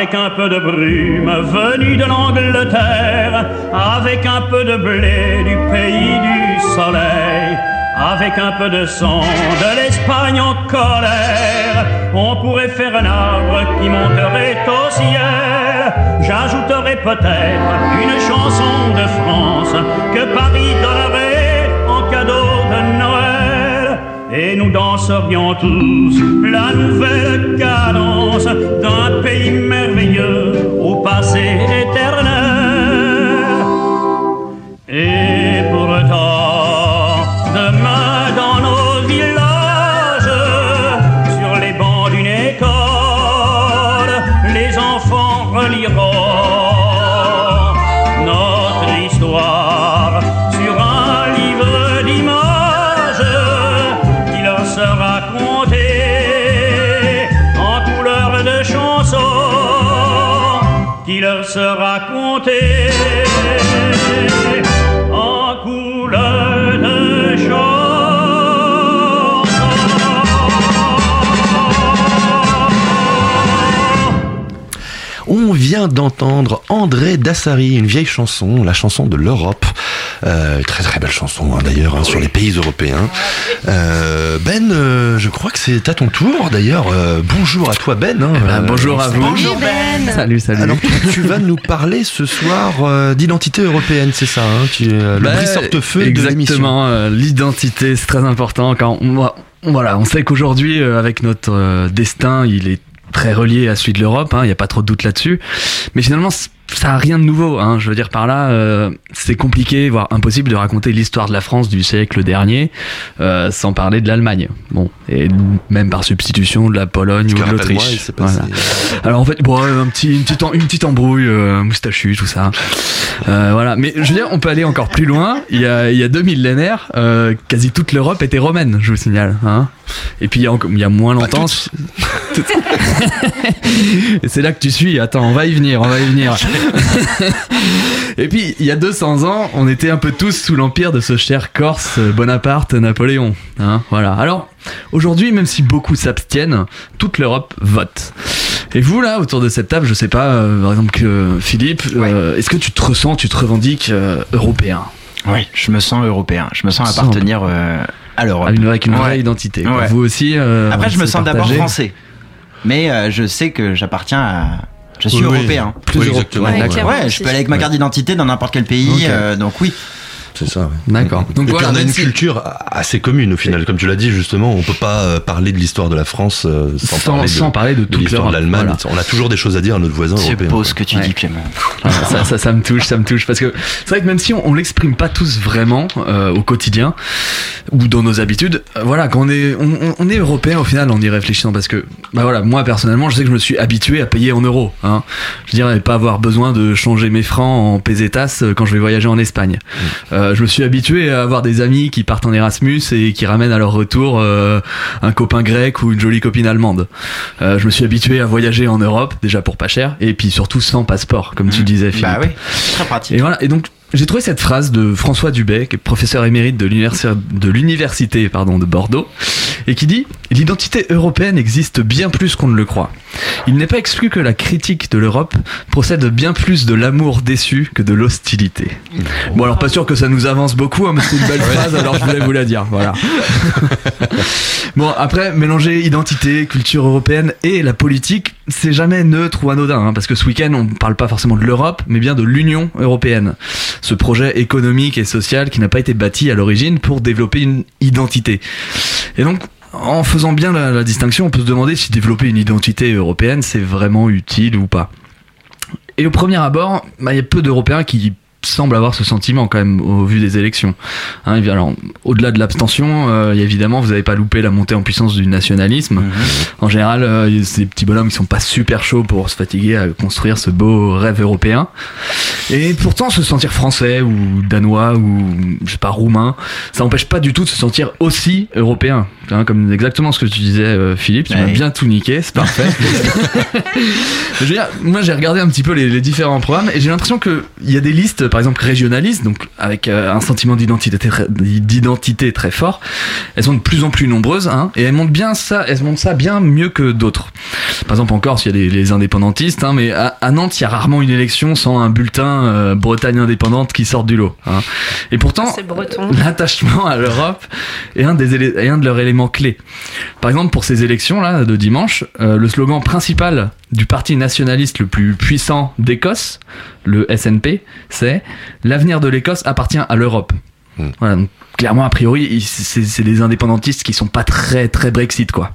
Speaker 19: Avec un peu de brume venue de l'Angleterre, avec un peu de blé du pays du soleil, avec un peu de sang de l'Espagne en colère, on pourrait faire un arbre qui monterait au ciel. J'ajouterais peut-être une chanson de France que Paris donnerait en cadeau de Noël. Et nous danserions tous la nouvelle cadence d'un
Speaker 7: André Dassari, une vieille chanson, la chanson de l'Europe. Euh, très très belle chanson hein, d'ailleurs hein, sur les pays européens. Euh, ben, euh, je crois que c'est à ton tour d'ailleurs. Euh, bonjour à toi Ben. hein.
Speaker 20: Eh ben, bonjour à vous.
Speaker 7: Bonjour
Speaker 20: Ben. Salut, salut.
Speaker 7: Alors tu, tu vas nous parler ce soir euh, d'identité européenne, c'est ça Tu le
Speaker 20: Bah,
Speaker 7: brise-portefeuille de l'émission.
Speaker 20: Exactement, euh, l'identité, c'est très important. Quand on, voilà, on sait qu'aujourd'hui, euh, avec notre euh, destin, il est très relié à celui de l'Europe, hein, il n'y a pas trop de doute là-dessus. Mais finalement, ça a rien de nouveau. Hein, je veux dire par là, euh, c'est compliqué, voire impossible de raconter l'histoire de la France du siècle dernier euh, sans parler de l'Allemagne. Bon, et même par substitution de la Pologne ou de l'Autriche. Alors en fait, bon, un petit, une, petite, une petite embrouille, euh, moustachu, tout ça. Euh, voilà. Mais je veux dire, on peut aller encore plus loin. Il y a, il y a deux millénaires, euh, quasi toute l'Europe était romaine, je vous signale. Hein Et puis il y, a, il y a moins longtemps. *laughs* C'est là que tu suis. Attends, on va y venir, on va y venir. *laughs* Et puis, il y a 200 ans, on était un peu tous sous l'empire de ce cher Corse, Bonaparte, Napoléon. Hein, voilà. Alors, aujourd'hui, même si beaucoup s'abstiennent, toute l'Europe vote. Et vous, là, autour de cette table, je sais pas, euh, par exemple, que Philippe, euh, est-ce que tu te ressens, tu te revendiques euh, européen?
Speaker 8: Oui, je me sens européen. Je me sens appartenir euh, à l'Europe.
Speaker 20: Avec une vraie
Speaker 8: Ouais.
Speaker 20: identité.
Speaker 8: Ouais.
Speaker 20: Vous aussi euh,
Speaker 8: Après, je me sens d'abord français. Mais euh, je sais que j'appartiens à. Je suis
Speaker 7: Oui, oui.
Speaker 8: européen.
Speaker 7: Plus Oui, exactement,
Speaker 8: Ouais,
Speaker 7: ouais.
Speaker 8: clairement,
Speaker 7: Ouais,
Speaker 8: je peux aller avec ma carte d'identité dans n'importe quel pays. Euh, donc oui.
Speaker 7: C'est ça, ouais.
Speaker 20: D'accord.
Speaker 7: Donc
Speaker 20: voilà,
Speaker 7: on a une
Speaker 20: si-
Speaker 7: culture assez commune au final. Comme tu l'as dit justement, on peut pas euh, parler de l'histoire de la France euh, sans,
Speaker 20: Sans-
Speaker 7: parler de,
Speaker 20: sans parler de toute
Speaker 7: l'histoire de
Speaker 20: l'Europe,
Speaker 7: l'Allemagne.
Speaker 20: voilà.
Speaker 7: On a toujours des choses à dire à notre voisin
Speaker 8: C'est
Speaker 7: européen.
Speaker 8: beau ce que tu
Speaker 20: Ouais.
Speaker 8: dis, Clément.
Speaker 20: Ah, ça, ça, ça me touche, ça me touche. Parce que c'est vrai que même si on, on l'exprime pas tous vraiment euh, au quotidien ou dans nos habitudes, euh, voilà, quand on est, on, est européen au final en y réfléchissant. Parce que, bah voilà, moi personnellement, je sais que je me suis habitué à payer en euros. Hein. Je dirais pas avoir besoin de changer mes francs en pesetas quand je vais voyager en Espagne. Euh, je me suis habitué à avoir des amis qui partent en Erasmus et qui ramènent à leur retour euh, un copain grec ou une jolie copine allemande. Euh, je me suis habitué à voyager en Europe, déjà pour pas cher, et puis surtout sans passeport, comme tu disais, Philippe.
Speaker 8: Bah oui, très pratique.
Speaker 20: Et voilà. Et donc, j'ai trouvé cette phrase de François Dubé, qui est professeur émérite de l'université de l'université pardon de Bordeaux, et qui dit l'identité européenne existe bien plus qu'on ne le croit. Il n'est pas exclu que la critique de l'Europe procède bien plus de l'amour déçu que de l'hostilité. Bon, alors pas sûr que ça nous avance beaucoup, hein, mais c'est une belle *laughs* phrase, alors je voulais vous la dire. Voilà. *laughs* Bon, après, mélanger identité, culture européenne et la politique, c'est jamais neutre ou anodin, hein, parce que ce week-end, on ne parle pas forcément de l'Europe, mais bien de l'Union européenne. Ce projet économique et social qui n'a pas été bâti à l'origine pour développer une identité. Et donc, en faisant bien la, distinction, on peut se demander si développer une identité européenne, c'est vraiment utile ou pas. Et au premier abord, bah, il y a peu d'Européens qui semblent avoir ce sentiment quand même au vu des élections. Hein, alors, au-delà de l'abstention, euh, évidemment, vous n'avez pas loupé la montée en puissance du nationalisme. En général, euh, des petits bonhommes qui sont pas super chauds pour se fatiguer à construire ce beau rêve européen. Et pourtant, se sentir français ou danois ou je sais pas roumain, ça n'empêche pas du tout de se sentir aussi européen. Hein, comme exactement ce que tu disais, euh, Philippe, tu m'as bien tout niqué, c'est parfait. *laughs* Je veux dire, moi j'ai regardé un petit peu les, les différents programmes et j'ai l'impression qu'il y a des listes, par exemple régionalistes, donc avec euh, un sentiment d'identité très, d'identité très fort. Elles sont de plus en plus nombreuses hein, et elles montrent bien ça, elles montrent ça bien mieux que d'autres. Par exemple en Corse, il y a les, les indépendantistes, hein, mais à, à Nantes, il y a rarement une élection sans un bulletin euh, Bretagne indépendante qui sort du lot. hein. Et pourtant, *laughs* l'attachement à l'Europe est un, des est un de leurs éléments clés. Par exemple, pour ces élections-là de dimanche, euh, le slogan principal du parti nationaliste le plus puissant d'Écosse, le SNP, c'est L'avenir de l'Écosse appartient à l'Europe. Voilà, donc, clairement, a priori, c'est des indépendantistes qui sont pas très très Brexit, quoi.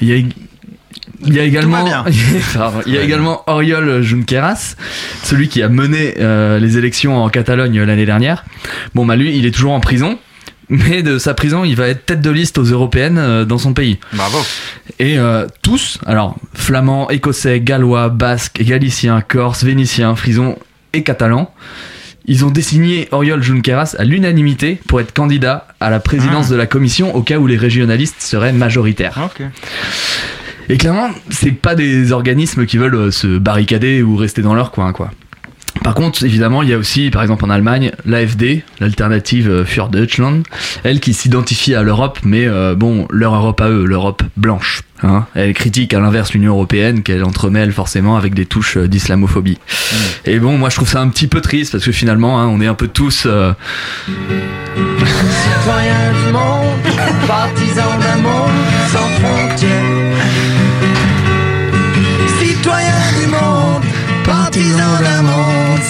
Speaker 20: Il y a, il y a également, *laughs* il y a également Oriol Junqueras, celui qui a mené euh, les élections en Catalogne l'année dernière. Bon, bah lui, il est toujours en prison. Mais de sa prison, il va être tête de liste aux européennes euh, dans son pays.
Speaker 8: Bravo.
Speaker 20: Et euh, tous, alors flamands, écossais, gallois, basques, galiciens, corses, vénitiens, frisons et catalans, ils ont désigné Oriol Junqueras à l'unanimité pour être candidat à la présidence
Speaker 8: Ah.
Speaker 20: de la commission au cas où les régionalistes seraient majoritaires. Et clairement, c'est pas des organismes qui veulent euh, se barricader ou rester dans leur coin, quoi. Par contre, évidemment, il y a aussi, par exemple en Allemagne, l'AFD, l'alternative euh, für Deutschland, elle qui s'identifie à l'Europe, mais euh, bon, leur Europe à eux, l'Europe blanche. Hein. Elle critique à l'inverse l'Union européenne, qu'elle entremêle forcément avec des touches euh, d'islamophobie. Et bon, moi je trouve ça un petit peu triste parce que finalement, hein, on est un peu tous. euh, *laughs*
Speaker 17: Citoyens du monde, partisans d'un monde sans frontières.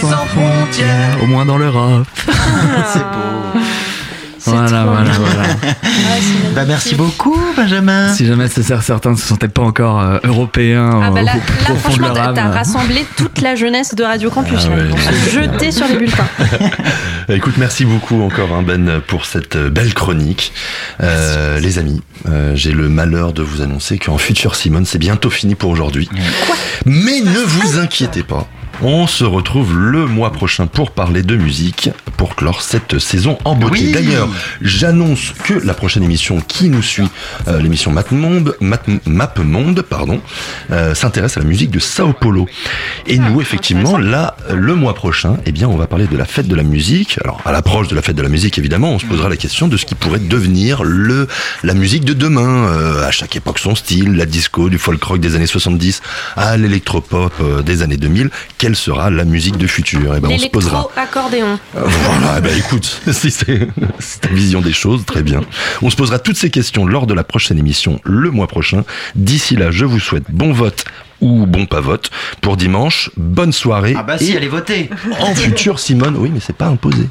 Speaker 17: Sans frontières.
Speaker 20: au moins dans l'Europe. *laughs*
Speaker 8: C'est beau.
Speaker 20: Voilà, voilà, voilà.
Speaker 8: Bah, merci beaucoup, Benjamin.
Speaker 20: Si jamais certains ne se sentaient pas encore euh, européens
Speaker 14: Ah bah là,
Speaker 20: au,
Speaker 14: là,
Speaker 20: au fond de
Speaker 14: franchement,
Speaker 20: leur
Speaker 14: t'as
Speaker 20: âme.
Speaker 14: t'as rassemblé toute la jeunesse de Radio Campus.
Speaker 7: Ah ouais.
Speaker 14: Jeter sur les bulletins. *laughs*
Speaker 7: Écoute, merci beaucoup encore hein, Ben pour cette euh, belle chronique. Euh, les amis, euh, j'ai le malheur de vous annoncer qu'en Future Simone, c'est bientôt fini pour aujourd'hui. Mais ne vous inquiétez pas. On se retrouve le mois prochain pour parler de musique, pour clore cette saison en beauté.
Speaker 8: Oui.
Speaker 7: D'ailleurs, j'annonce que la prochaine émission qui nous suit, euh, l'émission Map Monde, Map, Map Monde, pardon, euh, s'intéresse à la musique de Sao Paulo. Et nous, effectivement, là, le mois prochain, eh bien, on va parler de la fête de la musique. Alors, à l'approche de la fête de la musique, évidemment, on se posera la question de ce qui pourrait devenir le la musique de demain. Euh, à chaque époque, son style, la disco, du folk rock des années 70 à l'électropop euh, des années 2000. Quelle sera la musique du futur? Eh ben, on se posera.
Speaker 14: L'électro-accordéon.
Speaker 7: Euh, Voilà, eh ben écoute, *laughs* si c'est c'est ta vision des choses, très bien. On se posera toutes ces questions lors de la prochaine émission le mois prochain. D'ici là, je vous souhaite bon vote ou bon pas vote pour dimanche. Bonne soirée.
Speaker 8: Ah bah si,
Speaker 7: et
Speaker 8: allez voter.
Speaker 7: En futur, Simone, oui, mais c'est pas imposé.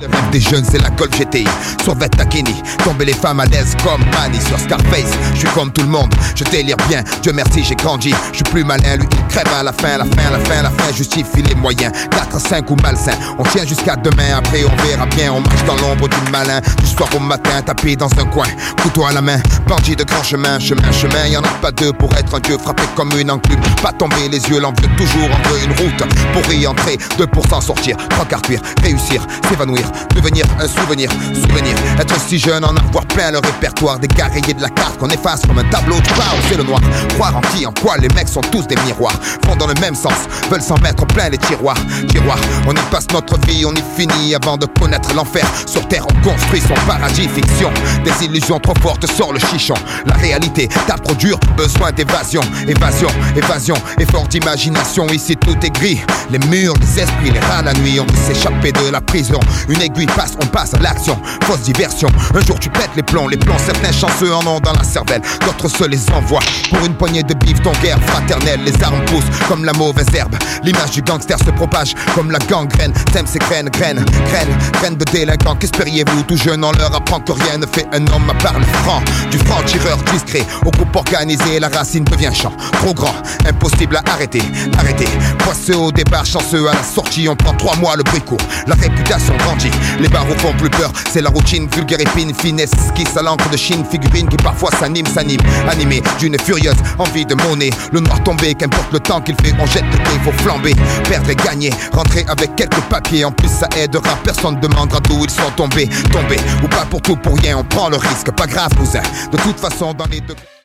Speaker 21: Le rêve des jeunes, c'est la Golf GTI. Sur Takini, tomber les femmes à l'aise comme Manny sur Scarface. Je suis comme tout le monde, je délire bien. Dieu merci, j'ai grandi. Je suis plus malin, lui il crève à la fin, la fin, la fin, la fin. Justifie les moyens. 4, 5 ou malsain. On tient jusqu'à demain, après on verra bien. On marche dans l'ombre du malin. Du soir au matin, tapé dans un coin. Couteau à la main, bandit de grand chemin, chemin, chemin. Y en a pas deux pour être un dieu frappé comme une enclume. Pas tomber les yeux, l'envieux toujours en veut une route. Pour y entrer, 2 pour s'en sortir. Trois quarts cuire, réussir, s'évanouir, devenir un souvenir, souvenir. Être si jeune, en avoir plein le répertoire. Rayés de la carte qu'on efface comme un tableau de bord, c'est le noir. Croire en qui, en quoi, les mecs sont tous des miroirs. Vont dans le même sens, veulent s'en mettre plein les tiroirs. Tiroirs, on y passe notre vie, on y finit avant de connaître l'enfer. Sur terre, on construit son paradis, fiction. Des illusions trop fortes sur le chichon. La réalité tape trop dur, besoin d'évasion. Évasion, évasion, effort d'imagination. Ici tout est gris. Les murs, les esprits, les rats la nuit. On veut s'échapper de la prison. Aiguille passe, on passe à l'action. Fausse diversion. Un jour tu pètes les plombs, les plombs. Certains chanceux en ont dans la cervelle. D'autres se les envoient. Pour une poignée de bif, ton guerre fraternelle. Les armes poussent comme la mauvaise herbe. L'image du gangster se propage comme la gangrène. T'aimes ces graines, graines, graines, graines de délinquants. Qu'espériez-vous Tout jeune, on leur apprend que rien ne fait un homme à part le franc. Du franc tireur discret au groupe organisé, la racine devient champ. Trop grand, impossible à arrêter, arrêter. Poisseux au départ, chanceux à la sortie. On prend trois mois le bruit court. La réputation grandit. Les barreaux font plus peur. C'est la routine, vulgaire épine, finesse, esquisse à l'encre de Chine, figurine qui parfois s'anime, s'anime. Animé d'une furieuse envie de monnaie. Le noir tombé, qu'importe le temps qu'il fait, on jette le dé, faut flamber. Perdre et gagner, rentrer avec quelques papiers. En plus, ça aidera, personne demandera d'où ils sont tombés. Tombés ou pas pour tout, pour rien, on prend le risque. Pas grave, cousin. De toute façon, dans les deux.